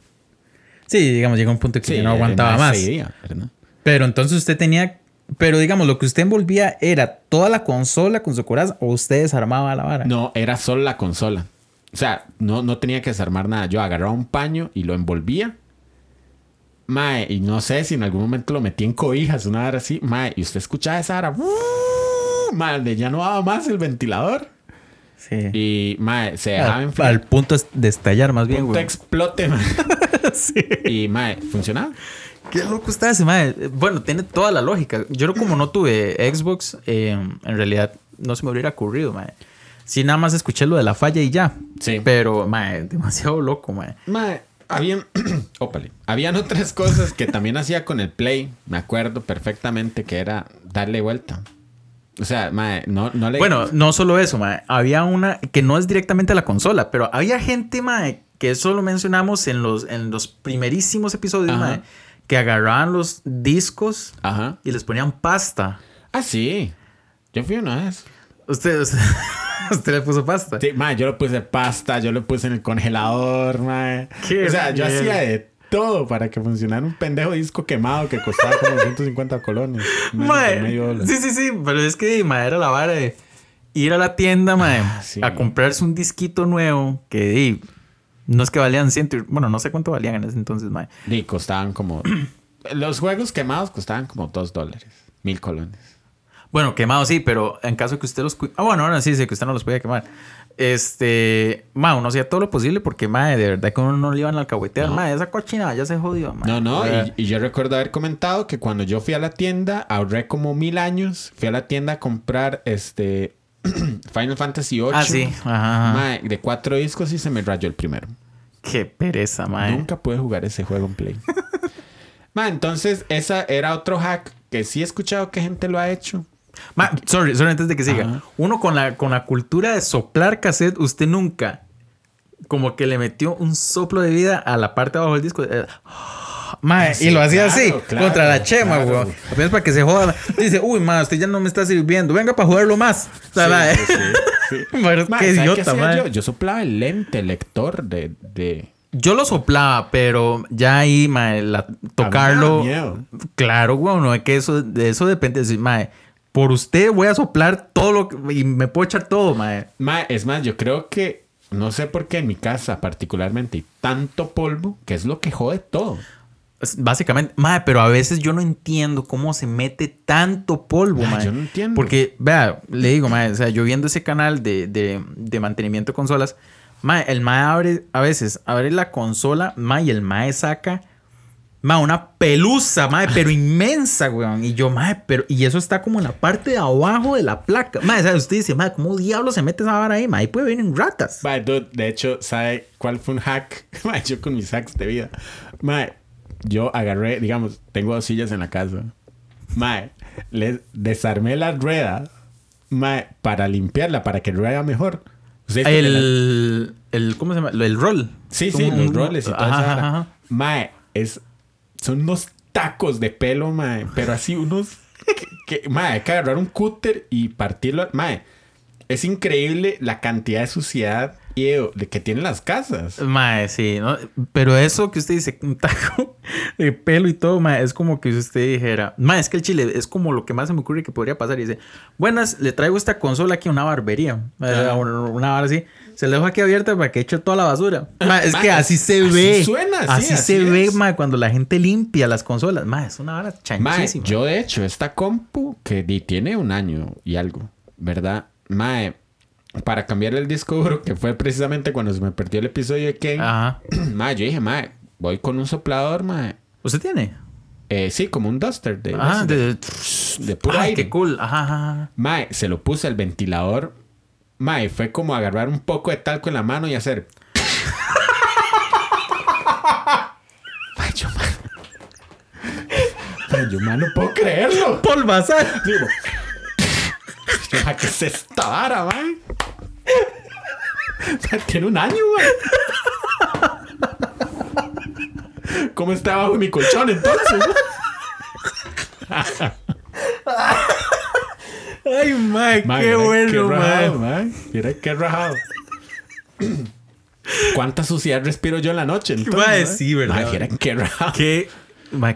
Sí, digamos, llega un punto que Sí, no aguantaba más. se iba, ¿verdad? Pero entonces usted tenía. Pero digamos, lo que usted envolvía era toda la consola con su coraza o usted desarmaba la vara. No, era solo la consola. O sea, no, no tenía que desarmar nada. Yo agarraba un paño y lo envolvía. Mae, y no sé si en algún momento lo metí en cobijas, una hora así. Mae, y usted escuchaba esa hora. Mae, de ya no daba más el ventilador. Sí. Y, mae, se dejaba al, al punto de estallar, más bien, punto güey. explote, mae. Sí. Y, mae, funcionaba. Qué loco está ese, mae. Bueno, tiene toda la lógica. Yo como no tuve Xbox, eh, en realidad no se me hubiera ocurrido, mae. Sí, nada más escuché lo de la falla y ya. Sí. Pero, mae, demasiado loco, mae. Mae, habían, ópale, habían otras cosas que también hacía con el Play. Me acuerdo perfectamente que era darle vuelta. O sea, mae, no, no le... Bueno, no solo eso, mae. Había una que no es directamente a la consola, pero había gente, mae, que eso lo mencionamos en los, en los primerísimos episodios, Ajá. mae, que agarraban los discos Ajá. y les ponían pasta. Ah, sí. Yo fui una vez. Usted, usted, usted le puso pasta. Sí, mae, yo le puse pasta, yo le puse en el congelador, mae. Qué o sea, yo bien. hacía de todo para que funcionara un pendejo disco quemado que costaba como 150 colones. Mae, sí, sí, sí, pero es que mae, era la vara de ir a la tienda, mae, Ah, sí. a comprarse un disquito nuevo que no es que valían ciento, bueno, no sé cuánto valían en ese entonces, mae. Y costaban como... Los juegos quemados costaban como 2 dólares. Mil colones. Bueno, quemado sí, pero en caso que usted los... Ah, bueno, ahora sí, sí, que usted no los podía quemar. Este, ma, uno hacía todo lo posible porque, ma, de verdad que uno no le iban a alcahuetear. No. Ma, esa cochina ya se jodió, ma. No, no, y, y yo recuerdo haber comentado que cuando yo fui a la tienda, ahorré como mil años, fui a la tienda a comprar este Final Fantasy VIII. Ah, sí, ajá, ajá. Mae, de cuatro discos y se me rayó el primero. Qué pereza, ma. Nunca pude jugar ese juego en Play. Ma, entonces, esa era otro hack que sí he escuchado que gente lo ha hecho. Ma, sorry, sorry, antes de que siga. Ajá. Uno con la, con la cultura de soplar cassette, usted nunca como que le metió un soplo de vida a la parte de abajo del disco. Eh, Ma, Sí, y lo hacía claro, así, claro, contra la chema, claro. güey. Apenas para que se joda. Dice, uy, ma, usted ya no me está sirviendo. Venga para jugarlo más. O sea, Sí, sí, sí. Pero es Ma, que ¿sabe qué idiota, hacía ma. yo? Yo soplaba el lente, el lector de... de... Yo lo soplaba, pero ya ahí, mae, la- tocarlo. Claro, güey, no es que eso, de eso depende. Sí, mae, por usted voy a soplar todo lo que, y me puedo echar todo, mae. Ma, es más, yo creo que... No sé por qué en mi casa particularmente hay tanto polvo que es lo que jode todo. Básicamente, mae, pero a veces yo no entiendo cómo se mete tanto polvo, mae. yo no entiendo. Porque, vea, le digo, mae, o sea, yo viendo ese canal de, de, de mantenimiento de consolas, mae, el mae abre, a veces, abre la consola, mae, y el mae saca, mae, una pelusa, mae, pero inmensa, weón. Y yo, mae, pero, y eso está como en la parte de abajo de la placa. O sea, usted dice, mae, ¿cómo diablo se mete esa vara ahí? Mae, ahí puede venir ratas. Ma, dude, de hecho, ¿sabe cuál fue un hack? Ma, yo con mis hacks de vida. Ma, yo agarré, digamos, tengo dos sillas en la casa. Mae, le desarmé la rueda, mae, para limpiarla, para que rueda mejor. ¿Usted la- El, el. ¿Cómo se llama? El rol. Sí, sí, los roles y todo eso. Mae, es, son unos tacos de pelo, mae, pero así unos... Que, que- mae, hay que agarrar un cúter y partirlo. Mae, es increíble la cantidad de suciedad de, que tienen las casas. Mae, sí, ¿no? Pero eso que usted dice, un taco de pelo y todo, mae, es como que si usted dijera, mae, es que el chile es como lo que más se me ocurre que podría pasar. Y dice, buenas, le traigo esta consola aquí a una barbería. Ajá. Una, una barra así. Se la dejo aquí abierta para que eche toda la basura. Es que así se así ve. suena, sí, así, se ve, mae, cuando la gente limpia las consolas. Mae, es una vara chanchísima. yo de hecho, esta compu que tiene un año y algo, ¿verdad? Mae, para cambiar el disco duro, que fue precisamente cuando se me perdió el episodio de Ken, Ajá. mae, yo dije, mae, voy con un soplador, mae. ¿Usted tiene? Eh, sí, como un duster de, Ah, de, de... de puro Ay, aire. qué cool. Ajá, ajá. Mae, se lo puse al ventilador. Mae, fue como agarrar un poco de talco en la mano y hacer. Ay, yo, mae. Ay, yo, mae, no puedo creerlo. Polvazal. Digo, yo, mae, ¿qué es esta vara, mae? Mae, Tiene un año, mae. ¿Cómo está bajo mi colchón entonces? Ay, mae, Mae, qué mira bueno, rajado, mae. Mira qué rajado. ¿Cuánta suciedad respiro yo en la noche? Entonces, mae? sí, ¿verdad? Mira qué rajado. Qué.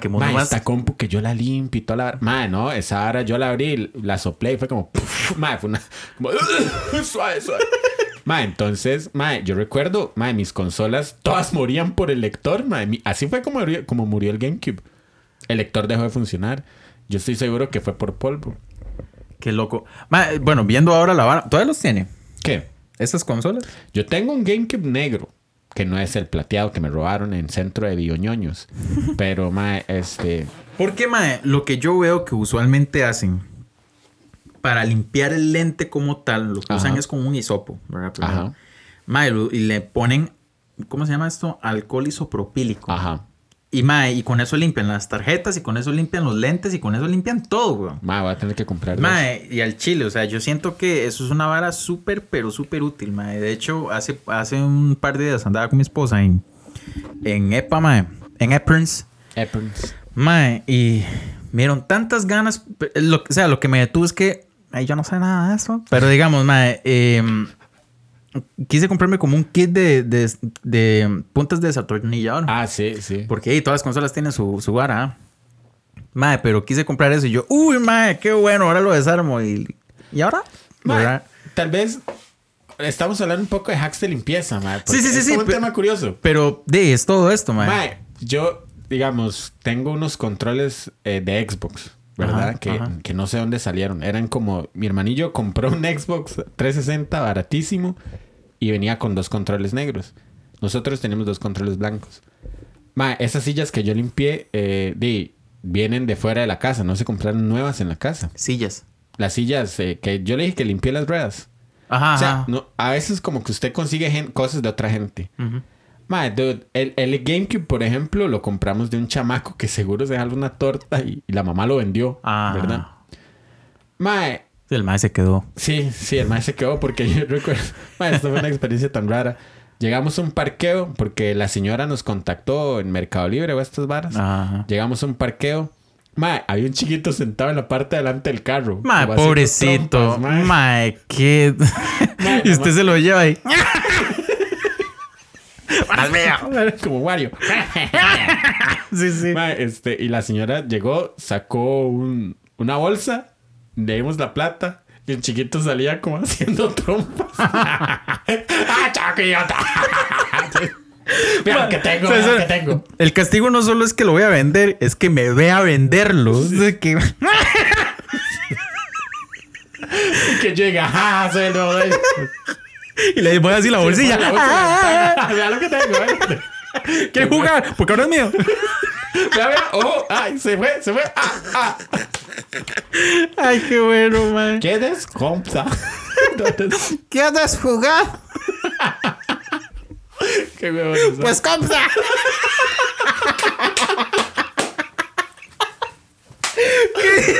Qué mono más. esta compu que yo la limpio y toda la... Mae, no, esa hora yo la abrí, la soplé y fue como... mae, fue una... Como, suave, suave. Mae, entonces, mae, yo recuerdo, mae, mis consolas todas morían por el lector. Mi- Así fue como, murió- como murió el GameCube. El lector dejó de funcionar. Yo estoy seguro que fue por polvo. Qué loco. Bueno, viendo ahora la vara. ¿Todavía los tiene? ¿Qué? ¿Esas consolas? Yo tengo un GameCube negro, que no es el plateado que me robaron en centro de bioñoños. Pero, mae, este... Porque, mae, lo que yo veo que usualmente hacen para limpiar el lente como tal, lo que Ajá. usan es como un hisopo, ¿verdad? Ajá. Mae, y le ponen, ¿cómo se llama esto? Alcohol isopropílico. Ajá. Y, mae, y con eso limpian las tarjetas, y con eso limpian los lentes, y con eso limpian todo, weón. Mae, voy a tener que comprar. Mae, y al chile, o sea, yo siento que eso es una vara súper, pero súper útil, mae. De hecho, hace, hace un par de días andaba con mi esposa en, en EPA, mae, en Epperns, Epons. mae, y vieron tantas ganas, lo, o sea, lo que me detuvo es que, ay, yo no sé nada de eso, pero digamos, mae, em, quise comprarme como un kit de, de, de puntas de desatornillador. Ah, sí, sí. Porque ahí todas las consolas tienen su, su vara. ¿ah? Mae, pero quise comprar eso y yo, uy, mae, qué bueno, ahora lo desarmo. Y, ¿y ahora? Mae, ¿Verdad? tal vez estamos hablando un poco de hacks de limpieza, mae. Sí, sí, sí, es sí, como un tema curioso. Pero de es todo esto, mae. Mae, yo, digamos, tengo unos controles eh, de Xbox, ¿verdad? Ajá, que, ajá. que no sé dónde salieron. Eran como... Mi hermanillo compró un Xbox 360 baratísimo y venía con dos controles negros. Nosotros tenemos dos controles blancos. Esas sillas que yo limpié, eh, di, vienen de fuera de la casa. No se compraron nuevas en la casa. Sillas. Las sillas eh, que yo le dije que limpié las ruedas. Ajá, O sea, ajá. no, a veces como que usted consigue gen- cosas de otra gente. Ujú. Mae, dude, el, el GameCube, por ejemplo, lo compramos de un chamaco que seguro se jaló una torta y, y la mamá lo vendió, Ah. ¿verdad? Mae, Sí, el mae se quedó. sí, sí, el mae se quedó porque yo recuerdo... Mae, esto fue una experiencia tan rara. Llegamos a un parqueo porque la señora nos contactó en Mercado Libre o estas varas. Ajá. Llegamos a un parqueo. Mae, había un chiquito sentado en la parte de delante del carro. Mae, pobrecito. trompas, mae. mae. qué. Y usted se lo lleva ahí. Buenas mío. como Wario. Sí, sí. Este, y la señora llegó, sacó un- una bolsa, le dimos la plata y el chiquito salía como haciendo trompas. ¡Ah, chaco, idiota! Mira lo que tengo, O sea, mira que tengo. El castigo no solo es que lo voy a vender, es que me vea venderlo. O sea, que- Y que llega, ¡ah, soy el nuevo! y le voy así la bolsilla. Ah, ah, ah. Sí, Vea lo que tengo, ¿eh? ¿Quieres jugar? Porque ahora es mío. Vea, vea. ¡Oh! ¡Ay! Se fue, se fue. ¡Ay, qué bueno, man! ¿Quieres, compa? ¿Quieres jugar? ¡Qué huevo! ¡Pues compa! ¿Qué?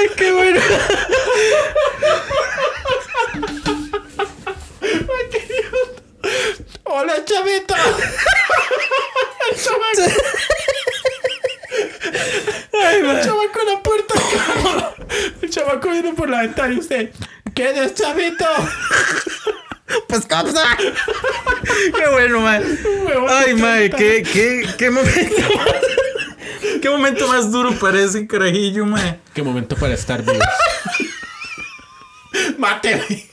Ay, qué bueno. Hola, chavito. Ay, el chavaco en la puerta. El chavaco viene por la ventana y usted. ¿Qué es, chavito? Pues capsa. Qué bueno, man. Ay, man, qué, qué, qué momento. Qué momento más duro para ese carajillo, mae. Qué momento para estar vivos. Máteme.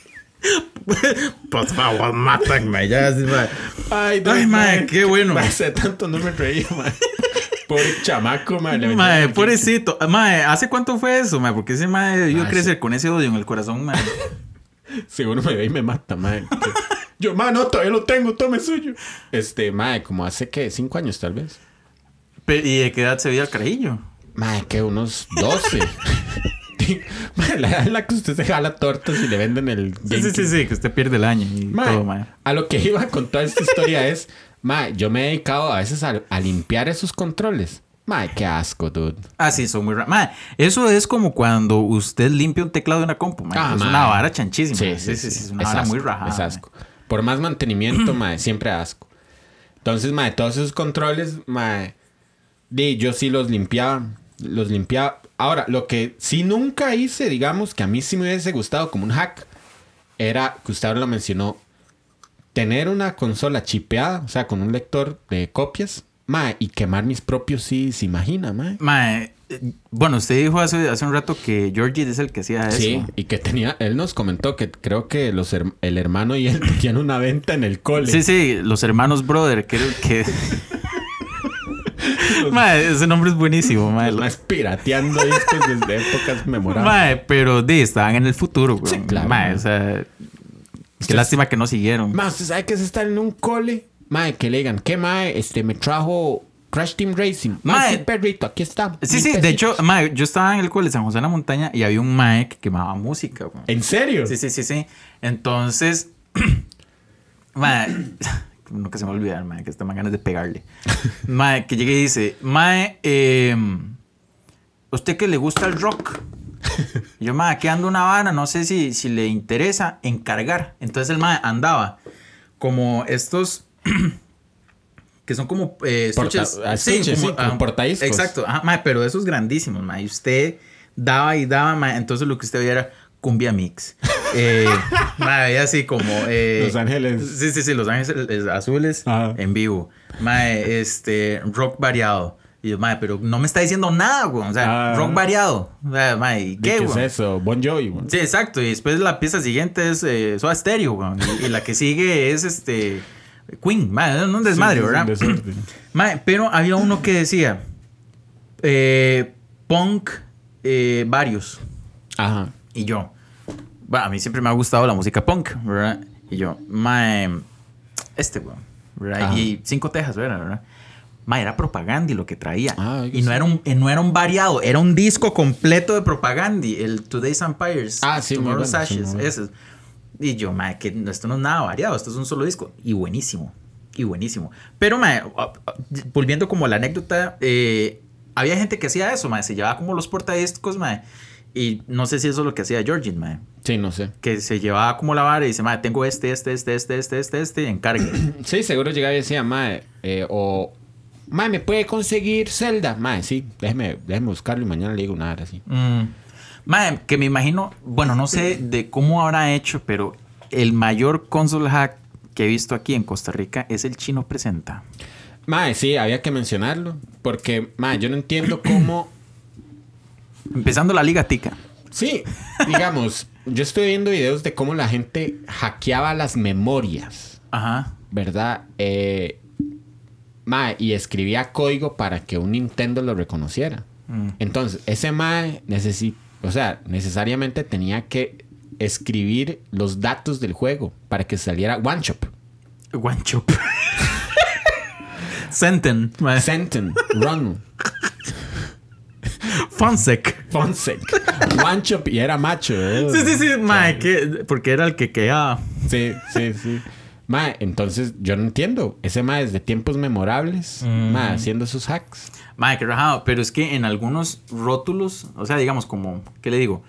Por favor, mátenme ya, sí, mae. Ay, Ay, mae, qué bueno. Mae, hace tanto no me reía, mae. Pobre chamaco, Mae, vendieron pobrecito. Mae, ¿hace cuánto fue eso, mae? Porque ese mae debió Ah, crecer con ese odio en el corazón, mae. quince. Seguro me ve y me mata, mae. Yo, mae, no, todavía lo tengo, tome suyo. Este, mae, como hace que cinco años tal vez. Pe- ¿Y de qué edad se veía el carajillo? Mae, que unos 12. mae, la edad en la que usted se jala tortas y le venden el. Sí, sí, sí, sí, que usted pierde el año y todo. A lo que iba con toda esta historia es, mae, yo me he dedicado a veces a, a limpiar esos controles. Mae, qué asco, dude. Ah, sí, son muy raros. Mae, eso es como cuando usted limpia un teclado de una compu, mae. Ah, es una vara chanchísima. Sí, sí, sí, Es una vara asco, muy rajada. Es asco. Por más mantenimiento, mae, siempre asco. Entonces, mae, todos esos controles, mae, di, yo sí los limpiaba. Los limpiaba. Ahora, lo que sí nunca hice, digamos, que a mí sí me hubiese gustado como un hack, era, que usted ahora lo mencionó, tener una consola chipeada, o sea, con un lector de copias, mae, y quemar mis propios sí, se imagina, mae. Mae, bueno, usted dijo hace, hace un rato que Georgie es el que hacía eso. Sí, y que tenía, él nos comentó que creo que los her- el hermano y él tenían una venta en el cole. Sí, sí, los hermanos Brother, creo que. mae, ese nombre es buenísimo, mae. Más pirateando discos desde épocas memorables. Mae, pero di, estaban en el futuro, güey. Sí, claro, Mae, mae. o sea. Qué lástima que no siguieron. Más, ¿usted sabe que es estar en un cole? Mae, que le digan, ¿qué mae? Este, me trajo Crash Team Racing. Mae, Mae. sí, perrito, aquí está. Sí, sí, de hecho, mae, yo estaba en el cole de San José de la Montaña y había un mae que quemaba música, güey. ¿En serio? Sí, sí, sí, sí. Entonces, mae, nunca se me olvidar, mae, que me ganas de pegarle. Mae, que llegue y dice, mae, eh, ¿usted que le gusta el rock? Yo, mae, aquí ando una vara, no sé si, si le interesa encargar. Entonces el mae andaba como estos... Que son como eh, Porta- estuches- ah, estuches, sí, como ah, portadiscos. Exacto, ajá, mae, pero esos grandísimos, mae. Y usted daba y daba, mae. Entonces lo que usted veía era cumbia mix. Eh, mae, así como. eh, Los Ángeles. Sí, sí, sí, Los Ángeles Azules Ajá. en vivo. Mae, este, rock variado. Y yo, mae, pero no me está diciendo nada, güey. O sea, Ah. rock variado. O sea, mae, ¿y ¿De ¿qué, ¿Qué, güey? es eso? Bon Jovi, güey. Sí, exacto. Y después la pieza siguiente es eh, Soda Stereo, güey. Y, y la que sigue es este. Queen, mae, es un desmadre, Sí, ¿verdad? un desorden. Mae, pero había uno que decía eh, punk eh, varios. Ajá. Y yo, bueno, a mí siempre me ha gustado la música punk, ¿verdad? Y yo, mae, este, weón, ¿verdad? Ajá. Y cinco tejas, ¿verdad? ¿verdad? Mae, era propaganda y lo que traía. Ah, y no sí. era, un, eh, no era un variado, era un disco completo de propaganda. El Today's Empires, Ah, sí, Tomorrow's bueno, sí, Ashes, bueno. ese. Y yo, mae, que esto no es nada variado, esto es un solo disco. Y buenísimo, y buenísimo. Pero, ah, volviendo como a la anécdota, eh, había gente que hacía eso, mae, se llevaba como los portadiscos, mae. Y no sé si eso es lo que hacía Georgie, mae. Sí, no sé. Que se llevaba como la vara y dice, mae, tengo este, este, este, este, este, este, este, encargue. Sí, seguro llegaba y decía, mae, eh, o... Mae, ¿me puede conseguir Zelda? Mae, sí, déjeme, déjeme buscarlo y mañana le digo nada así. Mm. Mae, que me imagino, bueno, no sé de cómo habrá hecho, pero el mayor console hack que he visto aquí en Costa Rica es el chino presenta. Mae, sí, había que mencionarlo. Porque, mae, yo no entiendo cómo... Empezando la liga tica. Sí, digamos, yo estoy viendo videos de cómo la gente hackeaba las memorias, Ajá. ¿verdad? Eh, mae, y escribía código para que un Nintendo lo reconociera. Mm. Entonces, ese mae necesi- o sea, necesariamente tenía que escribir los datos del juego para que saliera One Shop. One Chop. Senten. mae. Senten, Run, Fonsec. Fonsec, One Shop y era macho. ¿eh? Sí, sí, sí, mae, que, porque era el que quedaba. Sí, sí, sí. Mae, entonces yo no entiendo. Ese mae desde tiempos memorables, Mm. mae, haciendo sus hacks. Mae, qué rajado. Pero es que en algunos rótulos, o sea, digamos como, ¿qué le digo?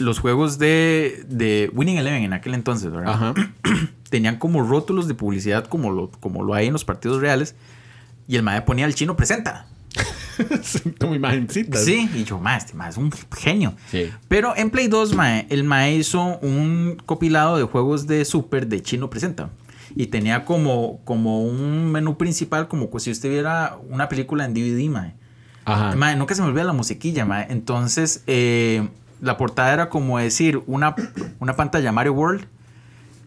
Los juegos de, de Winning Eleven en aquel entonces, ¿verdad? Ajá. tenían como rótulos de publicidad como lo, como lo hay en los partidos reales. Y el mae ponía el chino presenta. Como imagencita. Sí, y yo, mae, este mae es un genio. Sí. Pero en Play 2, mae, el mae hizo un compilado de juegos de Super de chino presenta. Y tenía como, como un menú principal, como si usted viera una película en DVD, mae. Ajá. Nunca se me olvida la musiquilla, mae. Entonces, eh, la portada era como decir una, una pantalla Mario World.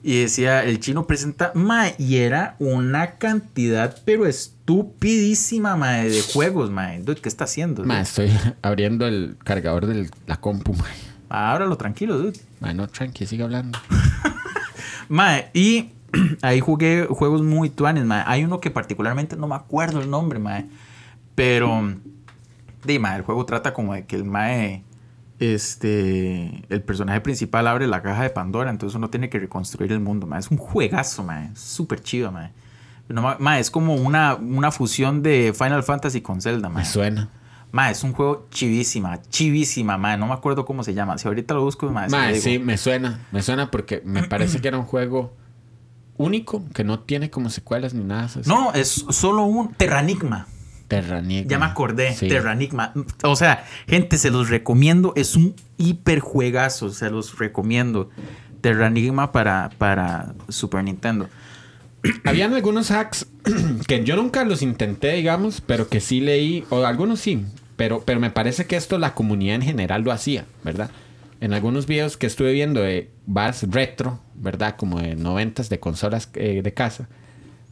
Y decía, el chino presenta, mae, y era una cantidad, pero estupidísima, mae, de juegos, mae. Dude, ¿qué está haciendo? dude? Ma, estoy abriendo el cargador de la compu, ma. Ábralo tranquilo, dude. Ma, no, tranqui, sigue hablando. Mae, y ahí jugué juegos muy tuanes, mae. Hay uno que particularmente no me acuerdo el nombre, mae. Pero, di, mae, el juego trata como de que el mae, este, el personaje principal abre la caja de Pandora, entonces uno tiene que reconstruir el mundo, mae. Es un juegazo, mae. Súper chido, mae. No, ma- es como una, una fusión de Final Fantasy con Zelda, mae. Me suena. Mae, es un juego chivísima, chivísima, mae. No me acuerdo cómo se llama. Si ahorita lo busco, Ma, digo. sí, me suena. Me suena porque me parece que era un juego único, que no tiene como secuelas ni nada. así. No, es solo un Terranigma. Terranigma. Ya me acordé, Sí. Terranigma. O sea, gente, se los recomiendo. Es un hiper juegazo, se los recomiendo. Terranigma para, para Super Nintendo. Habían algunos hacks que yo nunca los intenté, digamos, pero que sí leí, o algunos sí, pero, pero me parece que esto la comunidad en general lo hacía, ¿verdad? En algunos videos que estuve viendo de bars retro, ¿verdad? Como de noventas de consolas eh, de casa.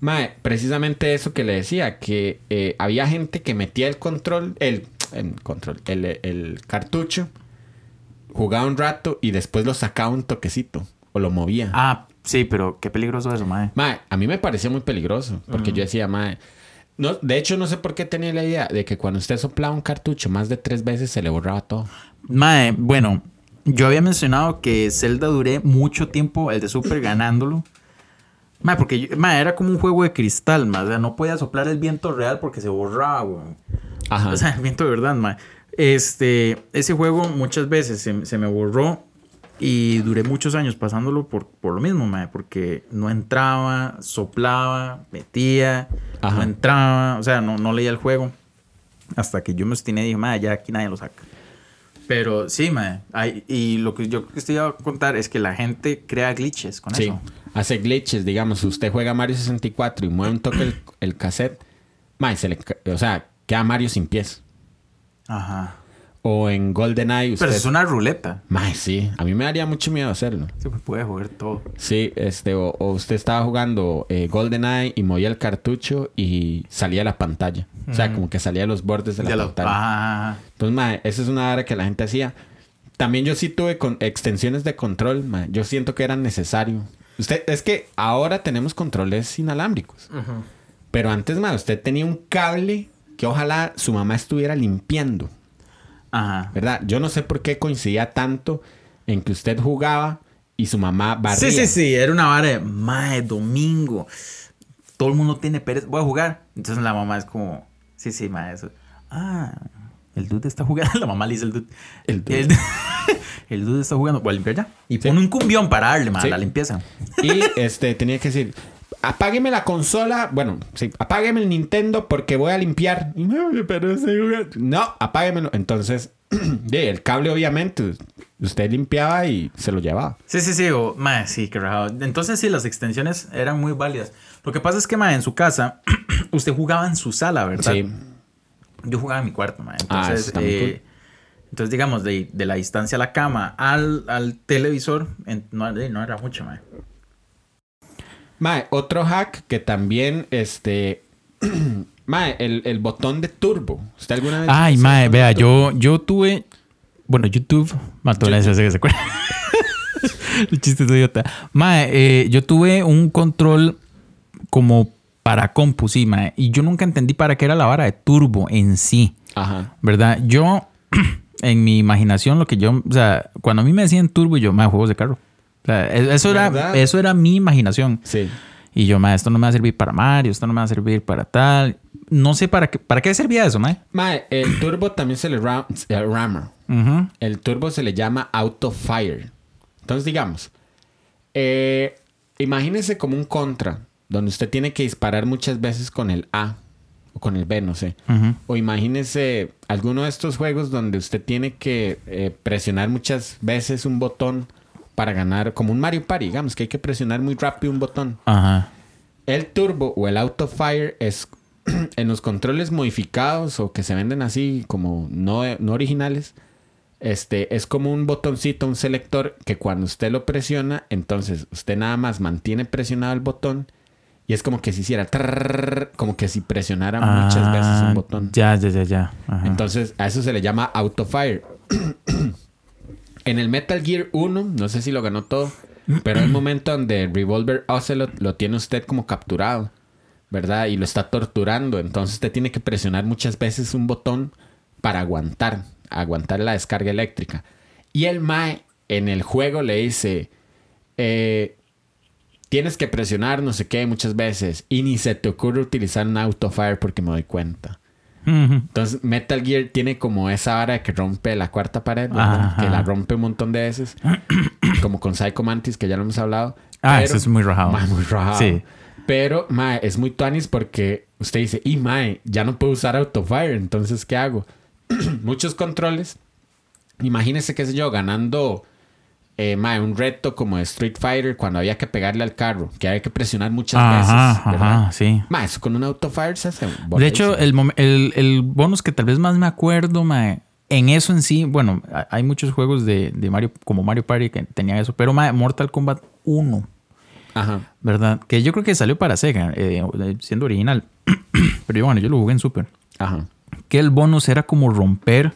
Mae, precisamente eso que le decía, que eh, había gente que metía el control, el, el control, el, el cartucho, jugaba un rato y después lo sacaba un toquecito o lo movía. Ah, sí, pero qué peligroso eso, mae. Mae, a mí me parecía muy peligroso. Porque yo decía, mae. No, de hecho, no sé por qué tenía la idea de que cuando usted soplaba un cartucho más de tres veces se le borraba todo. Mae, bueno, yo había mencionado que Zelda duré mucho tiempo, el de Super, ganándolo. Mae, porque yo- mae, era como un juego de cristal, mae. O sea, no podía soplar el viento real porque se borraba, weón. Ajá. O sea, el viento de verdad, mae. Este, ese juego muchas veces se, se me borró y duré muchos años pasándolo por, por lo mismo, mae. Porque no entraba, soplaba, metía, Ajá. no entraba. O sea, no, no leía el juego. Hasta que yo me obstiné y dije, mae, ya aquí nadie lo saca. Pero sí, mae. hay- y lo que yo estoy a contar es que la gente crea glitches con sí. eso. Hace glitches, digamos, si usted juega Mario 64 y mueve un toque el, el cassette, mae, se le, o sea, queda Mario sin pies. Ajá. O en GoldenEye usted... Pero es una ruleta. Mae, sí. A mí me daría mucho miedo hacerlo. Se puede jugar todo. Sí, este, o, o usted estaba jugando eh, GoldenEye y movía el cartucho y salía la pantalla. O sea, como que salía de los bordes de la pantalla. Ah, Entonces, mae, esa es una área que la gente hacía. También yo sí tuve con extensiones de control, mae. Yo siento que eran necesario. Usted, es que ahora tenemos controles inalámbricos. Pero antes, mae, usted tenía un cable que ojalá su mamá estuviera limpiando. Ajá. ¿Verdad? Yo no sé por qué coincidía tanto en que usted jugaba y su mamá barría. Sí, sí, sí, era una vara de, mae, domingo. Todo el mundo tiene pereza, voy a jugar. Entonces la mamá es como, sí, sí, mae, eso. Ah, el dude está jugando. La mamá le dice el dude. El dude. El, el dude está jugando, voy a limpiar ya. Y pone un cumbión para darle, mae, Sí. la limpieza. Y este tenía que decir, apágueme la consola, bueno, sí, apágueme el Nintendo porque voy a limpiar. No, pero. No, apáguemelo. Entonces, el cable obviamente, usted limpiaba y se lo llevaba. Sí, sí, sí, o, mae, sí, qué rajado. Entonces sí, las extensiones eran muy válidas. Lo que pasa es que, mae, en su casa, usted jugaba en su sala, ¿verdad? Sí. Yo jugaba en mi cuarto. Ah, Entonces, está muy eh, entonces digamos, de, de la distancia a la cama al, al televisor, en- no, no era mucho, mae. Mae, otro hack que también, este, mae, el, el botón de turbo. ¿Usted alguna vez? Ay, mae, vea, yo, yo tuve. Bueno, YouTube. Mató la que se acuerda. El chiste es idiota. Mae, eh, yo tuve un control como para compu, sí, mae. Y yo nunca entendí para qué era la vara de turbo en sí. Ajá. ¿Verdad? Yo, en mi imaginación, lo que yo. O sea, cuando a mí me decían turbo, yo, mae, juegos de carro. O sea, e- eso era, eso era mi imaginación. Sí. Y yo, mae, esto no me va a servir para Mario, esto no me va a servir para tal. No sé para qué, para qué servía eso, mae. Mae, el turbo también se le ram, eh, rammer. El turbo se le llama auto fire. Entonces, digamos, eh, imagínese como un contra, donde usted tiene que disparar muchas veces con el A o con el B, no sé. O imagínese alguno de estos juegos donde usted tiene que eh, presionar muchas veces un botón para ganar, como un Mario Party, digamos, que hay que presionar muy rápido un botón. Ajá. El turbo o el auto fire es en los controles modificados o que se venden así como no, no originales. Este es como un botoncito, un selector que cuando usted lo presiona, entonces usted nada más mantiene presionado el botón y es como que si hiciera trrrr, como que si presionara muchas veces Ah, un botón. Ya, ya, ya, ya. Ajá. Entonces, a eso se le llama auto fire. en el Metal Gear 1, no sé si lo ganó todo, pero un momento donde Revolver Ocelot lo tiene usted como capturado, ¿verdad? Y lo está torturando. Entonces, usted tiene que presionar muchas veces un botón para aguantar, aguantar la descarga eléctrica. Y el Mae en el juego le dice: eh, Tienes que presionar no sé qué muchas veces. Y ni se te ocurre utilizar un auto fire porque me doy cuenta. Entonces, Metal Gear tiene como esa vara que rompe la cuarta pared. Que la rompe un montón de veces. como con Psycho Mantis, que ya lo hemos hablado. Ah, Pero- eso es muy rajado. Muy rajado. Sí. Pero, mae, es muy tuanis porque usted dice, y mae, ya no puedo usar autofire, entonces, ¿qué hago? Muchos controles. Imagínese, qué sé yo, ganando, eh, mae, un reto como de Street Fighter cuando había que pegarle al carro, que había que presionar muchas Ajá, veces, ¿verdad? ajá, sí. Mae, eso con un autofire se hace De hecho, el, el, el bonus que tal vez más me acuerdo, mae, en eso en sí, bueno, ha- hay muchos juegos de, de Mario, como Mario Party que tenían eso, pero mae, Mortal Kombat 1, Ajá. ¿verdad? Que yo creo que salió para Sega, eh, siendo original. pero yo, bueno, yo lo jugué en Super. Ajá. Que el bonus era como romper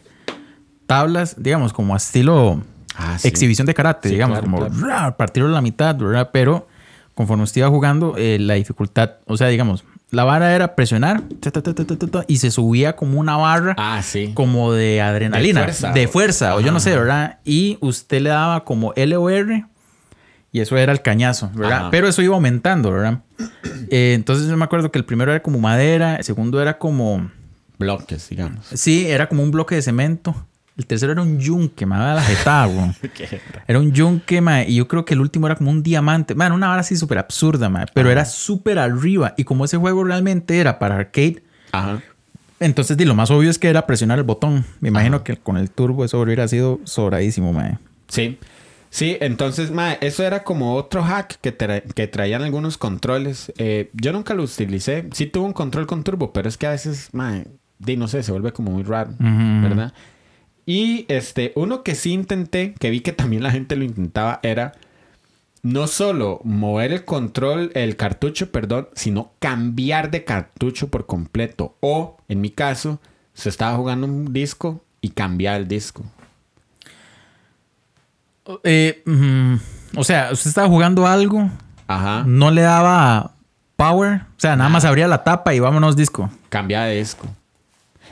tablas, digamos, como a estilo Ah, sí. exhibición de karate, Sí, digamos, claro, como partirlo a la mitad, ¿verdad? Pero conforme usted iba jugando, eh, la dificultad, o sea, digamos, la vara era presionar ta, ta, ta, y se subía como una barra Ah, sí. como de adrenalina, De fuerza. de fuerza, o yo no sé. ¿verdad? Y usted le daba como L o R y eso era el cañazo, ¿verdad? Ajá. Pero eso iba aumentando, ¿verdad? Eh, entonces yo me acuerdo que el primero era como madera, el segundo era como, Bloques, digamos. sí, era como un bloque de cemento. El tercero era un yunque, me daba la jetada. Era un yunque, mae, y yo creo que el último era como un diamante. Man, una hora así súper absurda, mae, pero era súper arriba. Y como ese juego realmente era para arcade, Ajá. entonces di, lo más obvio es que era presionar el botón. Me imagino que con el turbo eso hubiera sido sobradísimo, mae. Sí. Sí, entonces, mae, eso era como otro hack que, tra- que traían algunos controles. Eh, yo nunca lo utilicé. Sí tuve un control con turbo, pero es que a veces, mae, di, no sé, se vuelve como muy raro. ¿verdad? Y este, uno que sí intenté, que vi que también la gente lo intentaba, era no solo mover el control, el cartucho, perdón, sino cambiar de cartucho por completo. O, en mi caso, se estaba jugando un disco y cambiar el disco. Eh, mm, o sea, usted estaba jugando algo, Ajá. no le daba power, o sea, nada más abría la tapa y vámonos disco. Cambia de disco.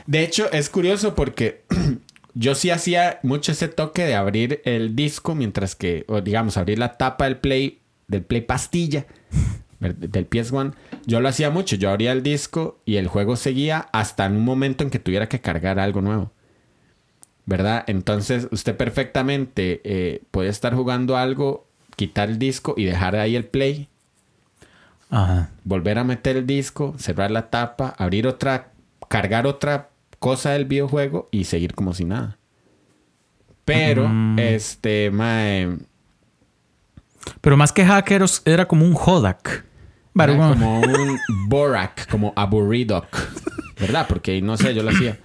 De hecho, es curioso porque yo sí hacía mucho ese toque de abrir el disco mientras que, o digamos, abrir la tapa del Play, del Play pastilla, del PS1. Yo lo hacía mucho. Yo abría el disco y el juego seguía hasta en un momento en que tuviera que cargar algo nuevo. ¿Verdad? Entonces, usted perfectamente eh, puede estar jugando algo, quitar el disco y dejar ahí el Play Ajá. volver a meter el disco, cerrar la tapa, abrir otra, cargar otra cosa del videojuego y seguir como si nada. Pero, Mm. este, mae, Pero más que hackeros, era como un Hodak. era como un Borak, como aburridoc, ¿verdad? Porque no sé, yo lo hacía.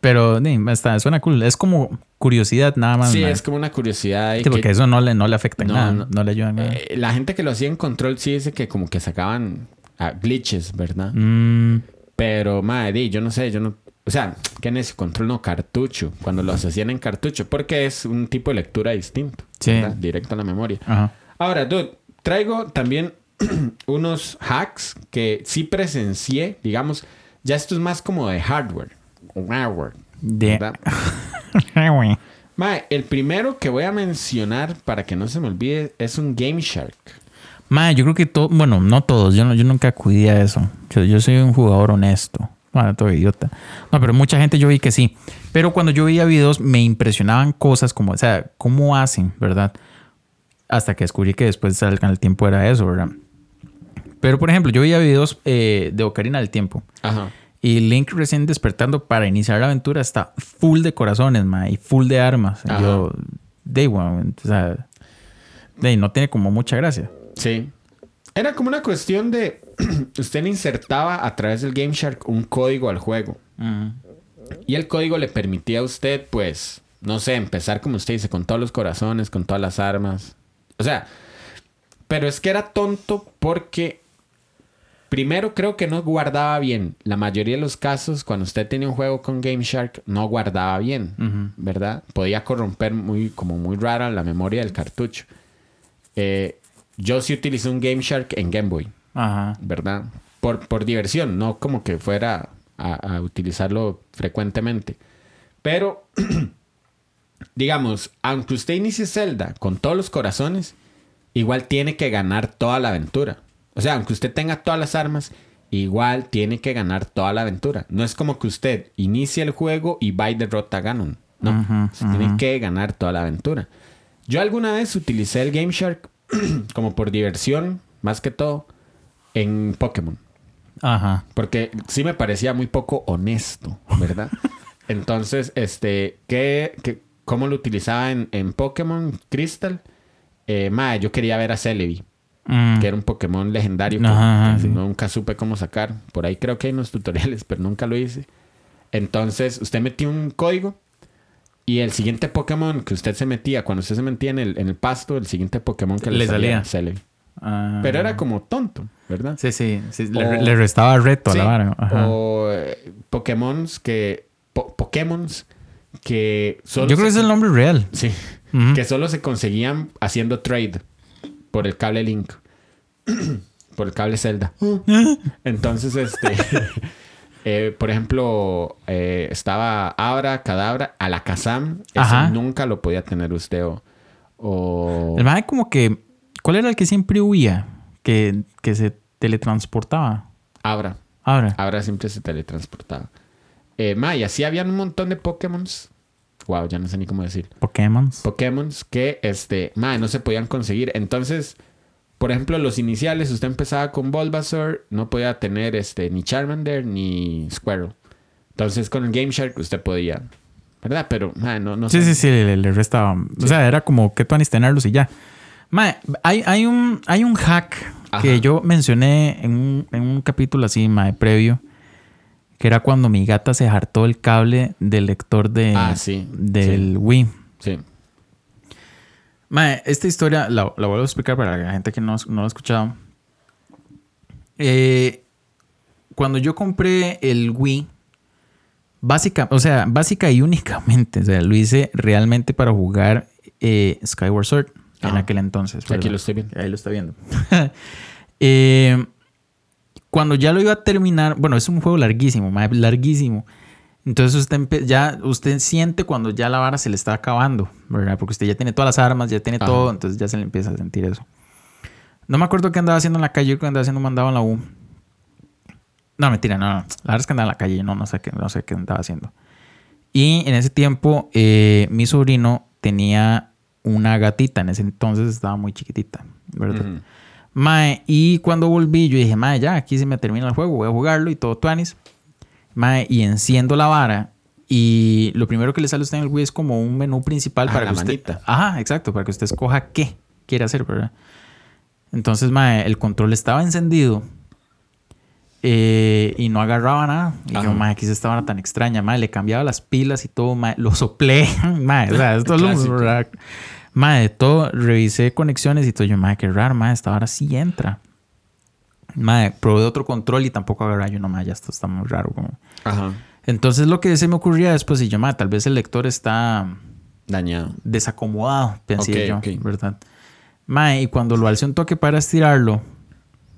Pero sí, está, suena cool. Es como curiosidad nada más. Sí, es como una curiosidad. Sí, que- porque eso no le, no le afecta No, nada. no. No, le ayuda nada. eh, la gente que lo hacía en control sí dice que como que sacaban ah, glitches, ¿verdad? Mm, Pero, madre, yo no sé, yo no. O sea, ¿qué en ese control no? Cartucho. Cuando los hacían en cartucho. Porque es un tipo de lectura distinto. Sí. ¿verdad? Directo a la memoria. ajá. Ahora, dude, traigo también unos hacks que sí presencié. Digamos, ya esto es más como de hardware. Hardware. De-. Mae, el primero que voy a mencionar para que no se me olvide es un Game Shark. Mae, yo creo que todo, bueno, no todos, yo, no, yo nunca acudí a eso. Yo, yo soy un jugador honesto. Bueno, todo idiota. No, pero mucha gente yo vi que sí. Pero cuando yo veía videos me impresionaban cosas como, o sea, cómo hacen, ¿verdad? Hasta que descubrí que después al el tiempo era eso, ¿verdad? Pero, por ejemplo, yo veía videos eh, de Ocarina del Tiempo. Ajá. Y Link recién despertando para iniciar la aventura está full de corazones, ma, y full de armas. Y Ajá. yo, day one, o sea, de, no tiene como mucha gracia. Sí. Era como una cuestión de... usted le insertaba a través del Game Shark un código al juego. Y el código le permitía a usted, pues, no sé, empezar como usted dice, con todos los corazones, con todas las armas. O sea, pero es que era tonto porque primero creo que no guardaba bien. La mayoría de los casos, cuando usted tenía un juego con Game Shark, no guardaba bien. ¿verdad? Podía corromper muy, como muy rara la memoria del cartucho. Eh, yo sí utilicé un Game Shark en Game Boy. Ajá. ¿verdad? Por, por diversión, no como que fuera a, a utilizarlo frecuentemente. Pero, digamos, aunque usted inicie Zelda con todos los corazones, igual tiene que ganar toda la aventura. O sea, aunque usted tenga todas las armas, igual tiene que ganar toda la aventura. No es como que usted inicie el juego y va y derrota a Ganon. No, usted tiene que ganar toda la aventura. Yo alguna vez utilicé el Game Shark como por diversión, más que todo, en Pokémon. Ajá. Porque sí me parecía muy poco honesto, ¿verdad? Entonces, este, ¿qué, qué- cómo lo utilizaba en, en Pokémon Crystal? Eh, mae, yo quería ver a Celebi, Mm. que era un Pokémon legendario Ajá, que sí. nunca supe cómo sacar. Por ahí creo que hay unos tutoriales, pero nunca lo hice. Entonces, usted metía un código y el siguiente Pokémon que usted se metía, cuando usted se metía en el, en el pasto, el siguiente Pokémon que le, Le salía, salía. Ah. Pero era como tonto, ¿verdad? Sí, sí. sí, Le, O- le restaba reto Sí, a la vara. Ajá. O eh, Pokémons que. po- Pokémons que solo. Yo creo que es el nombre real. Sí. Que solo se conseguían haciendo trade por el cable Link. por el cable Zelda. Entonces, este. eh, por ejemplo, eh, estaba Abra, Cadabra, Alakazam. Ese Ajá. nunca lo podía tener usted. O. o- El mae como que... ¿Cuál era el que siempre huía? Que, que se teletransportaba. Abra. Ahora. Ahora siempre se teletransportaba. Eh, ma, y así habían un montón de Pokémons. Wow, ya no sé ni cómo decir. Pokémon. Pokémons que, este, ma, no se podían conseguir. Entonces, por ejemplo, los iniciales, usted empezaba con Bulbasaur, no podía tener, este, ni Charmander ni Squirrel. Entonces, con el Game Shark usted podía, ¿verdad? Pero, no, no Sí, sé. sí, sí, le, le restaba. O sea, era como que tú tenerlos y ya. Hay, hay, un, hay un hack Ajá. que yo mencioné en un, en un capítulo así, mae, previo. Que era cuando mi gata se hartó el cable del lector de, Ah, sí, del Wii. Sí. Mae, esta historia la, la vuelvo a explicar para la gente que no, no lo ha escuchado. Eh, cuando yo compré el Wii, básica, o sea, básica y únicamente, o sea, lo hice realmente para jugar eh, Skyward Sword en Ajá. aquel entonces. Aquí lo estoy viendo. Ahí lo está viendo. Eh, cuando ya lo iba a terminar, bueno, es un juego larguísimo, mae, larguísimo. Entonces usted ya usted siente cuando ya la vara se le está acabando, ¿verdad? Porque usted ya tiene todas las armas, ya tiene Ajá. todo, entonces ya se le empieza a sentir eso. No me acuerdo qué andaba haciendo en la calle, que andaba haciendo mandado en la U. No, mentira, no, no. La verdad es que andaba en la calle, no, no sé qué, no sé qué andaba haciendo. Y en ese tiempo, eh, mi sobrino tenía una gatita, en ese entonces estaba muy chiquitita, ¿verdad? Ujú. Mae, y cuando volví, yo dije, Mae, ya, aquí se me termina el juego, voy a jugarlo y todo tuanis. Mae, y enciendo la vara. Y lo primero que le sale a usted en el Wii es como un menú principal Ah, para la que usted. manita. Ajá, exacto, para que usted escoja qué quiere hacer, ¿verdad? Entonces, Mae, el control estaba encendido. eh, y no agarraba nada. Y Ajá. yo, mae, aquí se esta vara tan extraña, mae, le cambiaba las pilas y todo, mae, lo soplé, mae, o sea, esto es lo todo, revisé conexiones y todo. Yo, mae, qué raro, mae, esta hora sí entra. Mae, probé otro control y tampoco agarraba. Yo, no, mae, ya esto está muy raro. como. Ajá. Entonces, lo que se me ocurría después, y yo, mae, tal vez el lector está Dañado. desacomodado, pensé Ok, yo, ok. ¿verdad? Mae, y cuando lo alcé un toque para estirarlo,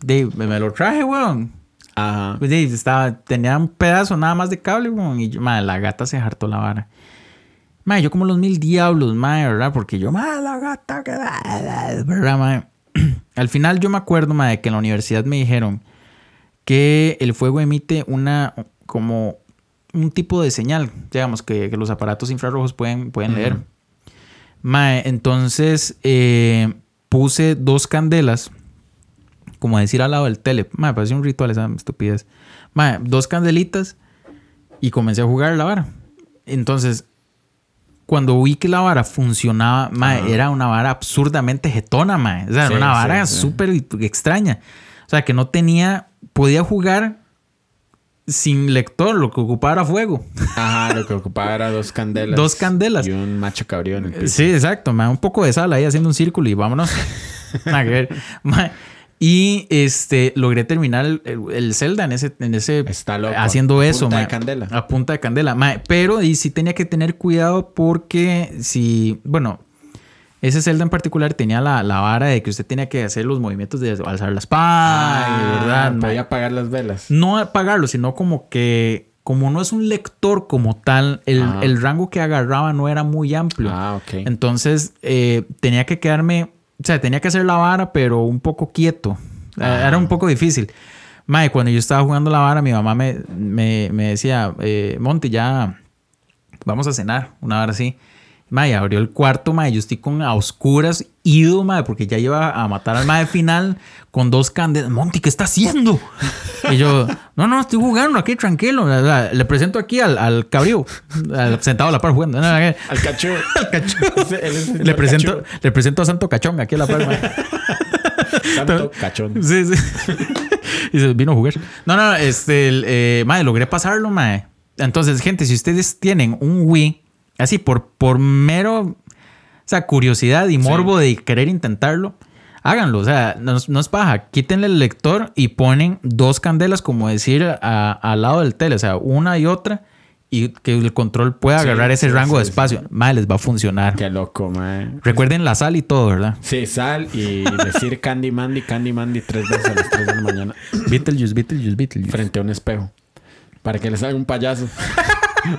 de, me, lo traje, weón. Ajá. Pues, de, estaba, tenía un pedazo nada más de cable, weón. Y yo, mae, la gata se hartó la vara. Mae, yo como los mil diablos, mae, ¿verdad? Porque yo, mae, la gata, que... ¿verdad, mae? Al final yo me acuerdo, mae, que en la universidad me dijeron que el fuego emite una, como un tipo de señal, digamos, que, que los aparatos infrarrojos pueden, pueden leer. Mae, entonces, eh, puse dos candelas, como decir al lado del tele. Me pareció un ritual esa estupidez. Mae, dos candelitas y comencé a jugar la vara. Entonces, cuando vi que la vara funcionaba, mae, era una vara absurdamente jetona, mae. O sea, Sí, era una vara sí. súper extraña. O sea, que no tenía, podía jugar sin lector, lo que ocupaba era fuego. Ajá, lo que ocupaba era dos candelas. Dos candelas. Y un macho cabrío en el piso. Sí, exacto, mae, un poco de sal ahí haciendo un círculo y vámonos. Nada que ver. Mae, Y este logré terminar el, el- el Zelda en ese, en ese Está loco. haciendo A eso, punta de candela. A punta de candela. Pero y sí tenía que tener cuidado porque si, bueno, ese Zelda en particular tenía la, la vara de que usted tenía que hacer los movimientos de alzar la espada, Ah, ¿verdad? mae? Podía apagar las velas. no apagarlo, sino como que, como no es un lector como tal, el, Ajá. el rango que agarraba no era muy amplio. Ah, ok. Entonces eh, tenía que quedarme, o sea, tenía que hacer la vara, pero un poco quieto. Eh, Ah. Era un poco difícil. Mae, cuando yo estaba jugando la vara, mi mamá me, me, me decía, eh, Monty, ya vamos a cenar, una vara así. Mae, abrió el cuarto, mae, yo estoy con a oscuras, ido, mae, porque ya iba a matar al mae final con dos candelas. Monty, ¿qué está haciendo? Y yo, no, no, estoy jugando aquí, tranquilo. Le presento aquí al, al cabrío, al- sentado a la par jugando. Al cachú. Al cachú. El Le presento, le presento a Santo Cachón aquí a la par. mae. Santo cachón. Sí, sí. y se vino a jugar. No, no, este, el, eh, mae, logré pasarlo, mae. Entonces, gente, si ustedes tienen un Wii, así por, por mero, o sea, curiosidad y morbo de querer intentarlo, háganlo. O sea, no, es- no es paja. Quítenle el lector y ponen dos candelas, como decir, a- al lado del tele, o sea, una y otra, y que el control pueda Sí, agarrar ese sí, rango de espacio. Mae, les va a funcionar. Qué loco, man. Recuerden la sal y todo, ¿verdad? Sí, sal y decir Candy Mandy, Candy Mandy tres veces a las 3 de la mañana Beetlejuice, Beetlejuice, Beetlejuice. frente a un espejo. Para que le salga un payaso.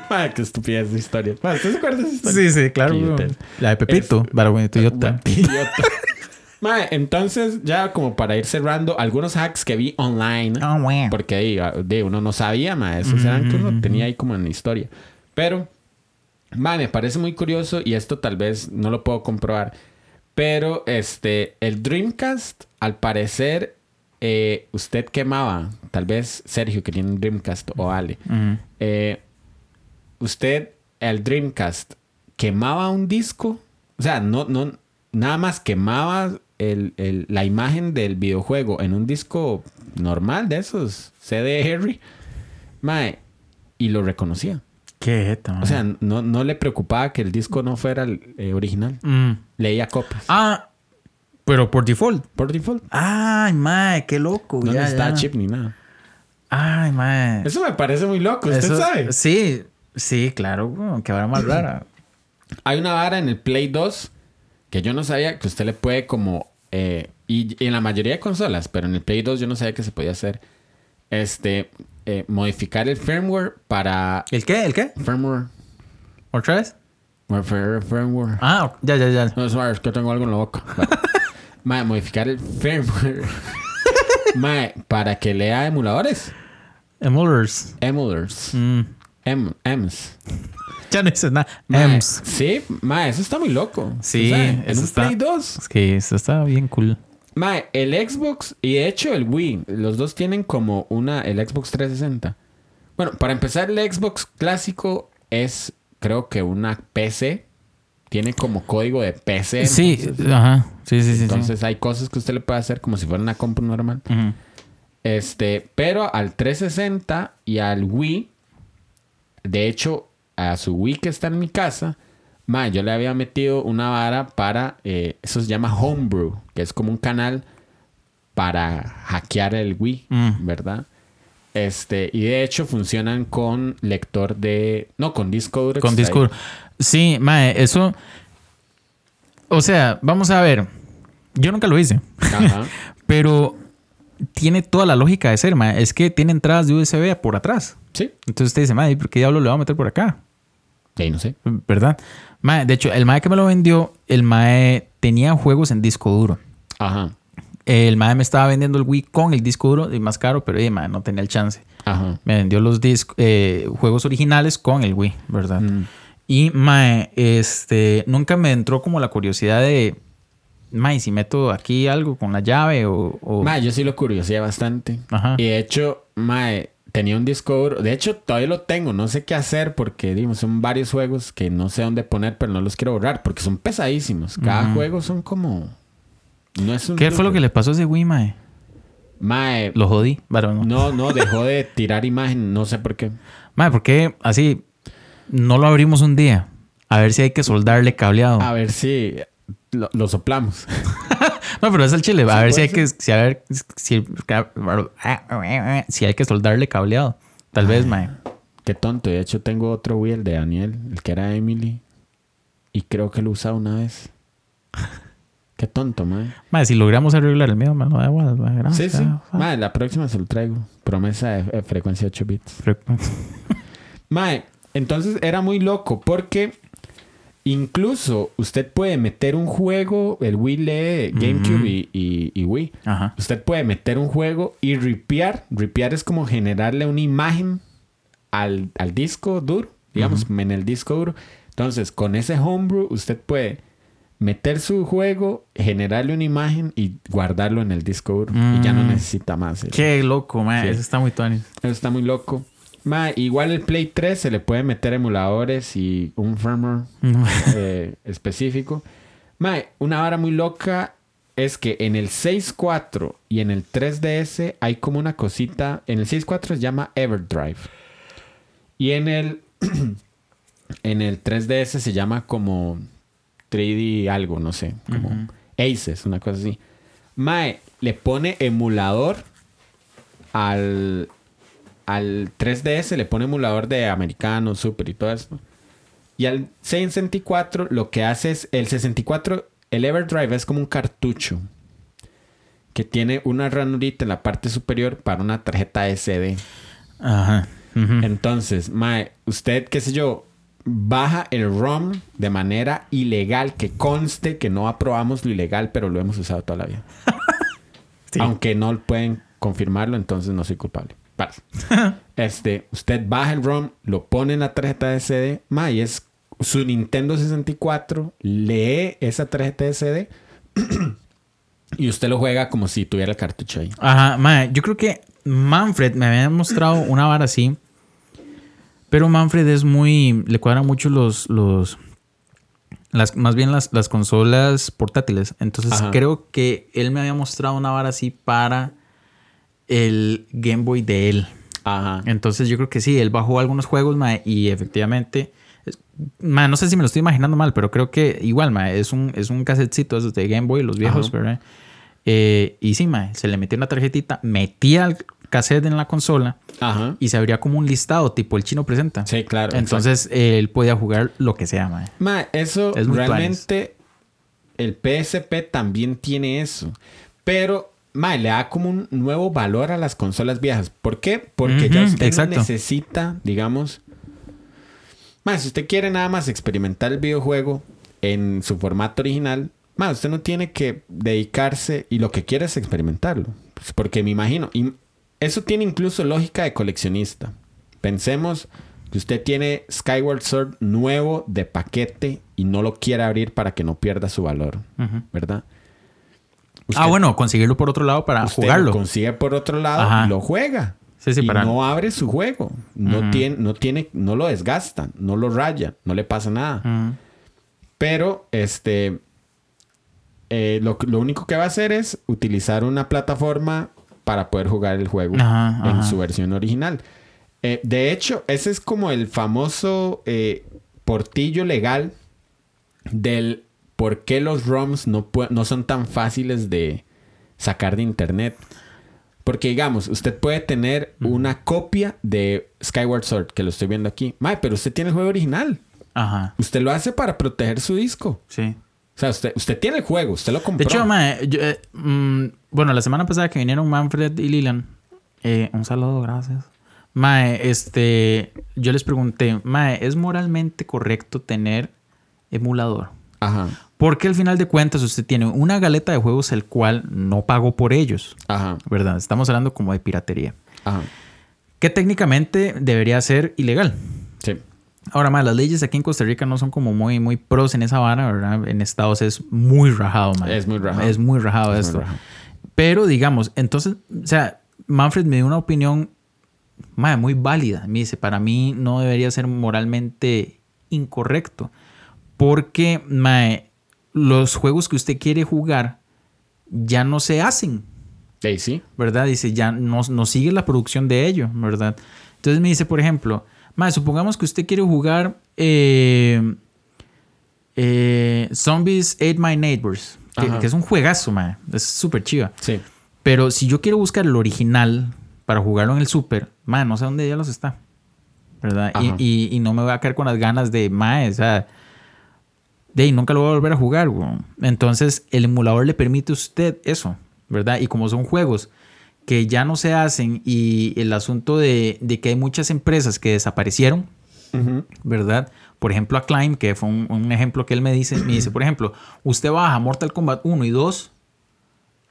Ay, qué estupidez de historia. Man, ¿Usted se acuerda de esa historia? Sí, sí, claro. La de Pepito, idiota. Idiota. Mae, entonces, ya como para ir cerrando, algunos hacks que vi online. Oh, wow. Porque ahí de uno no sabía, mae. Esos eran que uno tenía ahí como en la historia. Pero, mae, me parece muy curioso y esto tal vez no lo puedo comprobar. Pero, este, el Dreamcast, al parecer, eh, usted quemaba. Tal vez Sergio, que tiene un Dreamcast, o Ale. Ujú. Eh, usted, el Dreamcast, quemaba un disco. O sea, no, no, nada más quemaba el- el- la imagen del videojuego en un disco normal de esos, CD Harry. Mae, y lo reconocía. Qué jeta, O sea, no, no le preocupaba que el disco no fuera el eh, original. Mm. Leía copias. Ah, pero por default. Por default. Ay, mae, qué loco. No ya, necesitaba ya. chip ni nada. Ay, mae. Eso me parece muy loco. ¿Usted Eso- sabe? Sí, sí, claro. Que ahora más rara. Hay una vara en el Play 2 que yo no sabía que usted le puede como... eh, y, y en la mayoría de consolas, pero en el Play 2 yo no sabía que se podía hacer. Este... eh, modificar el firmware para... ¿El qué? ¿El qué? Firmware... ¿Otra vez? Firmware... Ah, ya, ya, ya. No, sorry, es que tengo algo en la boca. Mae, modificar el firmware. Mae, para que lea emuladores. Emulers. Emulers. Mm. Em, ems. Ya no dices nada. Ems. Sí, mae, eso está muy loco. Sí, O sea, en eso un está- Play 2. Es que eso está bien cool. Mae, el Xbox y de hecho el Wii, los dos tienen como una, el Xbox 360. Bueno, para empezar, el Xbox clásico es, creo que una PC. Tiene como código de PC. Sí, entonces- ajá. Sí, sí, sí. sí. Entonces hay cosas que usted le puede hacer como si fuera una compu normal. Este, pero al 360 y al Wii, de hecho, a su Wii que está en mi casa, ma, yo le había metido una vara para, eh, eso se llama Homebrew, que es como un canal para hackear el Wii, Mm. ¿verdad? Este, y de hecho funcionan con lector de, no, con disco duro. Con disco. Sí, mae, eso. O sea, vamos a ver. Yo nunca lo hice. Ajá. Pero tiene toda la lógica de ser, mae. Es que tiene entradas de USB por atrás. Sí, Entonces usted dice, mae, ¿por qué diablo le va a meter por acá? sí, no sé. ¿Verdad? Mae, de hecho, el mae que me lo vendió, el mae tenía juegos en disco duro. Ajá, El mae me estaba vendiendo el Wii con el disco duro y más caro, pero eh, mae, no tenía el chance. ajá. Me vendió los discos, eh, juegos originales con el Wii, ¿verdad? Mm. Y mae, este, nunca me entró como la curiosidad de, mae, si meto aquí algo con la llave o... o- Mae, yo sí lo curioseé bastante. Ajá. Y de hecho, mae, tenía un disco duro. De hecho, todavía lo tengo. No sé qué hacer porque, digamos, son varios juegos que no sé dónde poner, pero no los quiero borrar porque son pesadísimos. Cada juego son como... No es un ¿Qué fue lo que le pasó a ese Wii, mae? Mae, Lo jodí, pero no. no, no, dejó de tirar imagen. No sé por qué. Mae, ¿por qué así no lo abrimos un día? A ver si hay que soldarle cableado. A ver si lo, lo soplamos. No, pero es el chile. A ver si hay que... Si, a ver, si, si hay que soldarle cableado. Tal vez, mae. Qué tonto. De hecho, tengo otro Wii, el de Daniel, el que era Emily. Y creo que lo usaba una vez. Qué tonto, mae. Mae, si logramos arreglar el mío, da igual. mae, Sí, sí. Mae, la próxima se lo traigo. Promesa de, de frecuencia 8 bits. Mae, entonces era muy loco porque incluso usted puede meter un juego, el Wii lee GameCube y, y- y Wii. Ajá. Usted puede meter un juego y ripear. Ripear es como generarle una imagen al, al disco duro, digamos, en el disco duro. Entonces, con ese homebrew, usted puede meter su juego, generarle una imagen y guardarlo en el disco duro. Y ya no Mm. necesita más. eso. Qué loco. Sí. Eso está muy tuanis. Eso está muy loco. Ma, igual el Play 3 se le puede meter emuladores y un firmware eh, específico. Ma, una vara muy loca es que en el 6.4 y en el 3DS hay como una cosita. En el 6.4 se llama Everdrive. Y en el, en el 3DS se llama como 3D algo, no sé. Como Ujú. Aces, una cosa así. Mae, le pone emulador al, al 3DS, le pone emulador de americano, super y todo esto. Y al 64 lo que hace es, el 64, el Everdrive es como un cartucho que tiene una ranurita en la parte superior para una tarjeta SD. Ajá. Entonces, mae, usted, qué sé yo, baja el ROM de manera ilegal, que conste que no aprobamos lo ilegal, pero lo hemos usado toda la vida. Sí. Aunque no pueden confirmarlo, entonces no soy culpable. Parce. este, usted baja el ROM, lo pone en la tarjeta de CD, mae, y es su Nintendo 64, lee esa tarjeta de CD y usted lo juega como si tuviera el cartucho ahí. Ajá, mae, yo creo que Manfred me había mostrado una vara así. Pero Manfred es muy. Le cuadran mucho los. los las, más bien las, las consolas portátiles. Entonces Ajá. creo que él me había mostrado una vara así para el Game Boy de él. Ajá. Entonces yo creo que sí, él bajó algunos juegos, mae, y efectivamente. no sé si me lo estoy imaginando mal, pero creo que igual, mae, es un, es un casetcito de Game Boy, los viejos, Ajá. ¿verdad? Eh, y sí, mae, se le metió una tarjetita, metía el cassette en la consola Ajá. y se abría como un listado, tipo el chino presenta. Sí, claro. Entonces eh, él podía jugar lo que sea, mae. Ma, eso Es realmente el PSP también tiene eso. Pero ma, le da como un nuevo valor a las consolas viejas. ¿Por qué? Porque ya usted exacto. no necesita, digamos. Ma, si usted quiere nada más experimentar el videojuego en su formato original, ma, usted no tiene que dedicarse y lo que quiere es experimentarlo. Pues porque me imagino. Y eso tiene incluso lógica de coleccionista. Pensemos que usted tiene Skyward Sword nuevo de paquete y no lo quiere abrir para que no pierda su valor. ¿verdad? Ah, bueno, conseguirlo por otro lado para usted jugarlo. lo consigue por otro lado Ajá. y lo juega. Sí, sí, y para- no abre su juego. No tiene, no tiene, no lo desgasta, no lo raya, no le pasa nada. Pero este eh, lo, lo único que va a hacer es utilizar una plataforma para poder jugar el juego Ajá, en ajá. su versión original. Eh, de hecho, ese es como el famoso eh, portillo legal del por qué los ROMs no, no son tan fáciles de sacar de internet. Porque digamos, usted puede tener una copia de Skyward Sword, que lo estoy viendo aquí. Mae, pero usted tiene el juego original. Ajá, Usted lo hace para proteger su disco. sí. O sea, usted, usted tiene el juego, usted lo De compró. hecho, mae, yo, eh, mm, bueno, la semana pasada que vinieron Manfred y Lilian, eh, un saludo, gracias. Mae, este, yo les pregunté, Mae, ¿es moralmente correcto tener emulador? Ajá, Porque al final de cuentas usted tiene una galeta de juegos el cual no pagó por ellos, ajá, ¿verdad? Estamos hablando como de piratería. ajá. Que técnicamente debería ser ilegal. Sí. Ahora más, las leyes aquí en Costa Rica no son como muy, muy pros en esa vara, ¿verdad? En Estados es muy rajado, man. Es muy rajado. Es muy rajado Es muy esto. rajado. Pero digamos, entonces, o sea, Manfred me dio una opinión muy válida. Me dice, para mí no debería ser moralmente incorrecto. Porque mae, los juegos que usted quiere jugar ya no se hacen. Sí, sí. ¿verdad? Dice, ya no, no sigue la producción de ello, ¿verdad? Entonces me dice, por ejemplo, mae, supongamos que usted quiere jugar eh, eh, Zombies Ate My Neighbors, que, es un juegazo, mae. es súper chiva. Sí. Pero si yo quiero buscar el original para jugarlo en el super, mae, no sé dónde ya los está, ¿verdad? Y- y no me voy a caer con las ganas de, mae, o sea, de ahí nunca lo voy a volver a jugar. Entonces, el emulador le permite a usted eso, ¿verdad? Y como son juegos que ya no se hacen y el asunto de, de que hay muchas empresas que desaparecieron. ¿verdad? Por ejemplo, a Climb, que fue un, un ejemplo que él me dice, me dice, por ejemplo, usted baja Mortal Kombat 1 y 2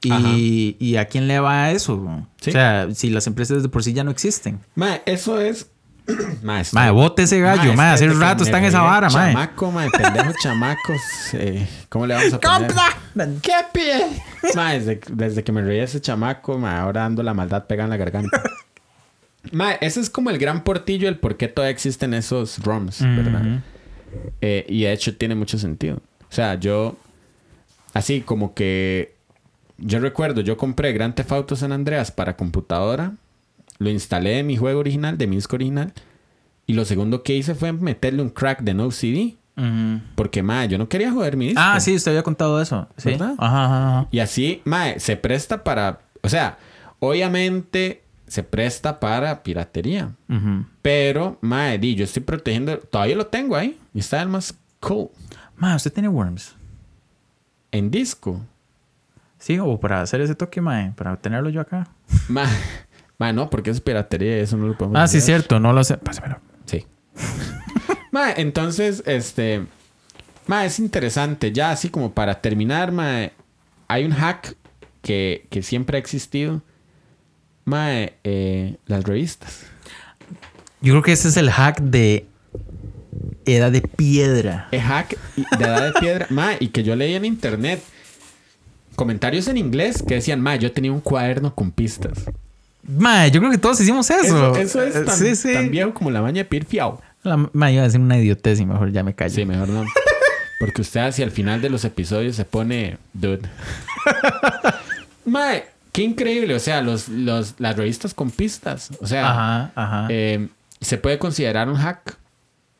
Ajá. y, y a quién le va eso? weón? Sí. O sea, si las empresas de por sí ya no existen. Eso es. mae, bote ese gallo, Mae, hace rato está en esa vara, mae. Chamaco, mae, pendejo chamacos. eh, ¿Cómo le vamos a poner? ¿Qué pie? Mae, desde, desde que me reí ese chamaco, mae, ahora ando la maldad pegada en la garganta. Mae, ese es como el gran portillo del por qué todavía existen esos ROMs, ¿verdad? Ujú. Eh, y de hecho tiene mucho sentido. O sea, yo... Así como que... Yo recuerdo, yo compré Grand Theft Auto San Andreas para computadora. Lo instalé en mi juego original, de mi disco original. Y lo segundo que hice fue meterle un crack de no CD. Porque, mae, yo no quería joder mi disco. Ah, sí, usted había contado eso. Sí. ¿Verdad? Ajá, ajá, ajá. Y así, mae, se presta para... O sea, obviamente se presta para piratería. Pero, mae, di, yo estoy protegiendo... Todavía lo tengo ahí. Y está el más cool. Mae, usted tiene Worms. En disco. Sí, o para hacer ese toque, mae, para tenerlo yo acá. Ma, ma, no, porque es piratería eso no lo podemos Ah, sí, cierto, no lo sé. Pásamelo. Sí. ma, entonces, este. Ma, es interesante. Ya así como para terminar, ma, hay un hack que, que siempre ha existido. Ma, eh, las revistas. Yo creo que ese es el hack de Edad de Piedra. El hack de edad de piedra. Ma, y que yo leí en internet. Comentarios en inglés que decían, ma, yo tenía un cuaderno con pistas. Yo creo que todos hicimos eso. Eso, eso es Eh, tan, sí, sí. tan viejo como la baña de Pir Fiao. La, iba a decir una idiotez y mejor ya me callo. Sí, mejor no. Porque usted hacia el final de los episodios se pone dude. Mae, qué increíble. O sea, los, los, las revistas con pistas. O sea, Ajá, ajá. eh, se puede considerar un hack.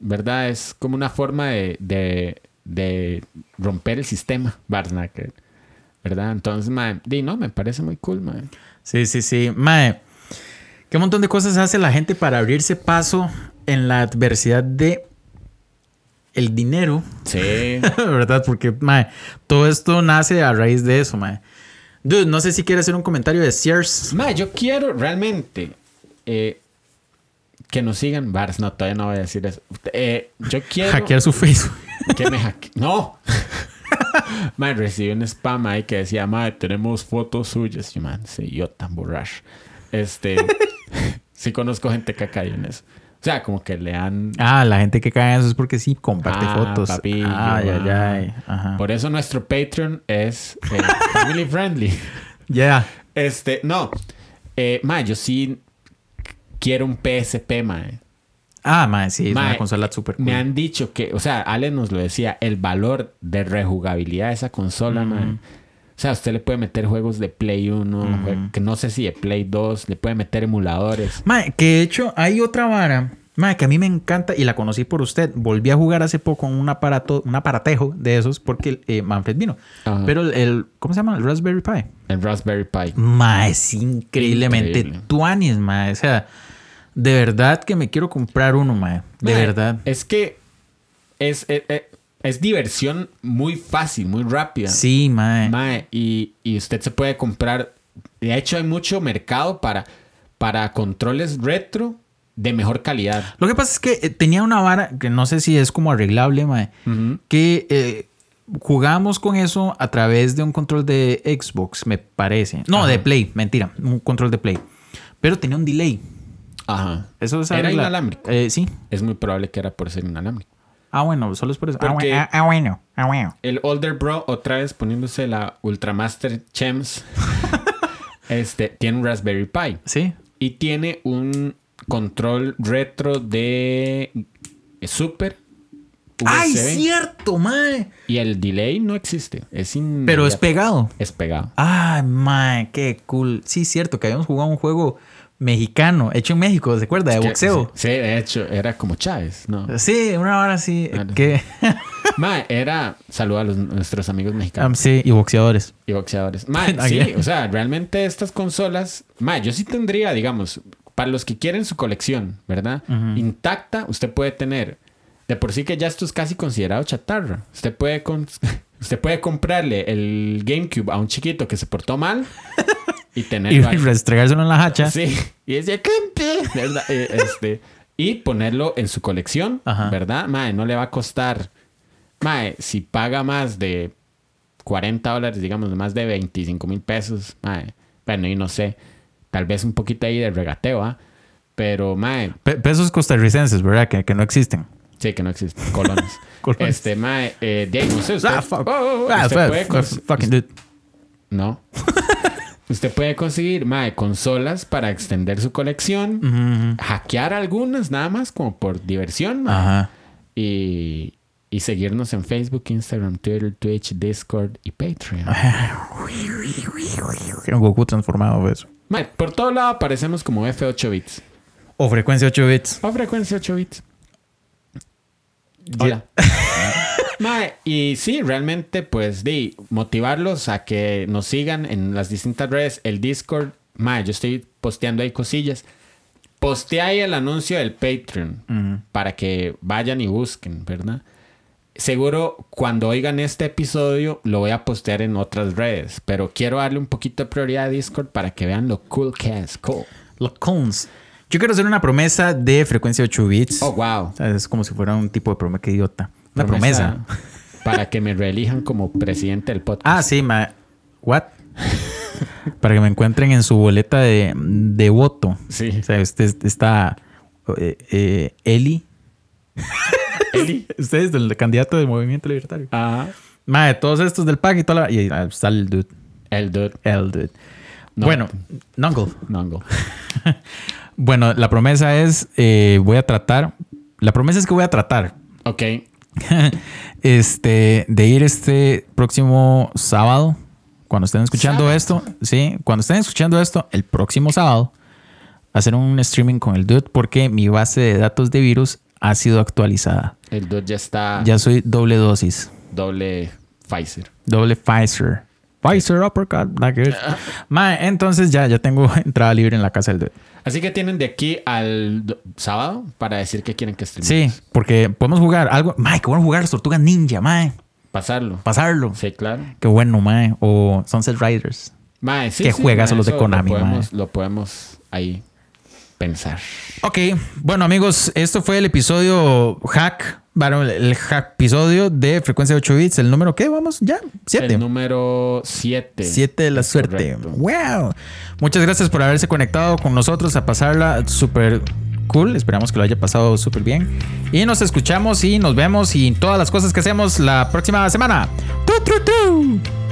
¿Verdad? Es como una forma de, de, de romper el sistema, Barsnacker. ¿Verdad? Entonces, mae, di, no, me parece muy cool, mae. Sí, sí, sí. Mae, qué montón de cosas hace la gente para abrirse paso en la adversidad de el dinero, Sí. ¿verdad? Porque, mae, todo esto nace a raíz de eso, mae. Dude, no sé si quiere hacer un comentario de Sears. mae, yo quiero realmente eh, que nos sigan. Bars, no, todavía no voy a decir eso. Eh, yo quiero. Hackear su Facebook. que me hacke... ¡No! man, recibí un spam ahí que decía, madre, tenemos fotos suyas. Y man, sí, yo tan borracho. Este... sí conozco gente que ha caído en eso. O sea, como que le han... Ah, la gente que cae en eso es porque sí comparte Ah, fotos. papillo, ay, ay, ah. ay. Ajá. Por eso nuestro Patreon es eh, family friendly. Ya. Este, no. Eh, ma, yo sí quiero un PSP, mae. Ah, mae, sí, es Mae, una consola súper cool. Me han dicho que, o sea, Ale nos lo decía, el valor de rejugabilidad de esa consola, man. O sea, usted le puede meter juegos de Play 1, jue- que no sé si de Play 2, le puede meter emuladores. Mae, que de hecho hay otra vara, mae, que a mí me encanta y la conocí por usted. Volví a jugar hace poco un aparato, un aparatejo de esos porque eh, Manfred vino. Pero el, el- ¿cómo se llama? El Raspberry Pi. El Raspberry Pi. Mae, es increíblemente Increíble. tuanis, mae. O sea, de verdad que me quiero comprar uno, mae. De Mae, verdad. Es que es, es, es- es diversión muy fácil, muy rápida. Sí, mae. Mae, y, y usted se puede comprar. De hecho, hay mucho mercado para, para controles retro de mejor calidad. Lo que pasa es que eh, tenía una vara que no sé si es como arreglable, mae. Que eh, jugamos con eso a través de un control de Xbox, me parece. No, Ajá. de Play, mentira. Un control de Play. Pero tenía un delay. Ajá. Eso es Era la- inalámbrico. Eh, sí. Es muy probable que era por ser inalámbrico. Ah, bueno, solo es por eso. Ah, Porque- ah, ah, bueno, ah, bueno. El Older Bro, otra vez poniéndose la Ultramaster Chems, este, tiene un Raspberry Pi. Sí. Y tiene un control retro de Super. ¡Ay, USB. cierto, mae! Y el delay no existe. Es Pero es pegado. Es pegado. ¡Ay, mae! ¡Qué cool! Sí, cierto, que habíamos jugado un juego mexicano, hecho en México, ¿se acuerda? De Que- boxeo. Sí, sí, de hecho, era como Chávez, ¿no? Sí, una hora sí. Ah, no. que Ma, era. Saluda a los- nuestros amigos mexicanos Um, sí, y boxeadores. y boxeadores. Ma, Ah, sí, o sea, realmente estas consolas. Ma, yo sí tendría, digamos, para los que quieren su colección, ¿verdad? Intacta, usted puede tener. De por sí que ya esto es casi considerado chatarra. Usted puede, con- usted puede comprarle el GameCube a un chiquito que se portó mal y Y tenerlo ahí. restregárselo en la hacha. Sí. Y decía, ¿verdad? Eh, este, y ponerlo en su colección, Ajá. ¿verdad? Mae, no le va a costar. Mae, si paga más de 40 dólares, digamos, más de 25 mil pesos, mae. Bueno, y no sé. Tal vez un poquito ahí de regateo, ¿ah? Pero, mae, Pe- pesos costarricenses, ¿verdad? Que, que no existen. sí que no existen. Colones. Colones. Este, mae, eh, de ahí, no sé, usted, Ah, fuck. Oh, oh, oh, Ah, usted fuck, puede fuck, fucking dude. No. Usted puede conseguir, mae, consolas para extender su colección. Hackear algunas nada más como por diversión ma. Ajá. y, y seguirnos en Facebook, Instagram, Twitter, Twitch, Discord y Patreon. Un Goku transformado, eso. Ma, por todo lado aparecemos como F8 bits O frecuencia 8 bits. o frecuencia 8 bits. Hola. Ma, y sí, realmente, pues, di, motivarlos a que nos sigan en las distintas redes. El Discord, ma, yo estoy posteando ahí cosillas. Postea ahí el anuncio del Patreon para que vayan y busquen, ¿verdad? Seguro cuando oigan este episodio lo voy a postear en otras redes, pero quiero darle un poquito de prioridad a Discord para que vean lo cool que es. Cool. Los cones. Yo quiero hacer una promesa de frecuencia 8 bits. Oh, wow. O sea, es como si fuera un tipo de promesa. Qué idiota. Una promesa. Para que me reelijan como presidente del podcast. Ah, sí, ma. ¿What? Para que me encuentren en su boleta de, de voto. Sí. O sea, usted está. eh, eh, Eli. Eli. Usted es el candidato del movimiento libertario. Ah, Ma, de todos estos del PAC y toda la. Y ah, está el dude. el dude. El dude. No. Bueno, Nungle. Nongo. Bueno, la promesa es. eh, voy a tratar. La promesa es que voy a tratar. Ok. este, de ir este próximo sábado, cuando estén escuchando Sábado. esto, sí, cuando estén escuchando esto, el próximo sábado, hacer un streaming con el dude porque mi base de datos de virus ha sido actualizada. El dude ya está Ya soy doble dosis, doble Pfizer. doble Pfizer. Pfizer uppercut, good. Ma, entonces ya, ya tengo entrada libre en la casa del dude. Así que tienen de aquí al do- sábado para decir que quieren que Sí, streamemos. porque podemos jugar algo. Ma, que bueno jugar las tortugas ninja, ma. Pasarlo. Pasarlo. Sí, claro. Qué bueno, ma. O Sunset Riders. Mae, sí, Qué sí, juegas mae, los de Konami, Lo podemos, lo podemos ahí pensar. Ok, bueno amigos, esto fue el episodio hack, bueno, el episodio de frecuencia 8 bits, el número ¿qué? Vamos, ya, 7. El número 7. 7 de la suerte. correcto. Wow. Muchas gracias por haberse conectado con nosotros a pasarla súper cool. Esperamos que lo haya pasado súper bien. Y nos escuchamos y nos vemos y todas las cosas que hacemos la próxima semana. ¡Tu, tu, tu!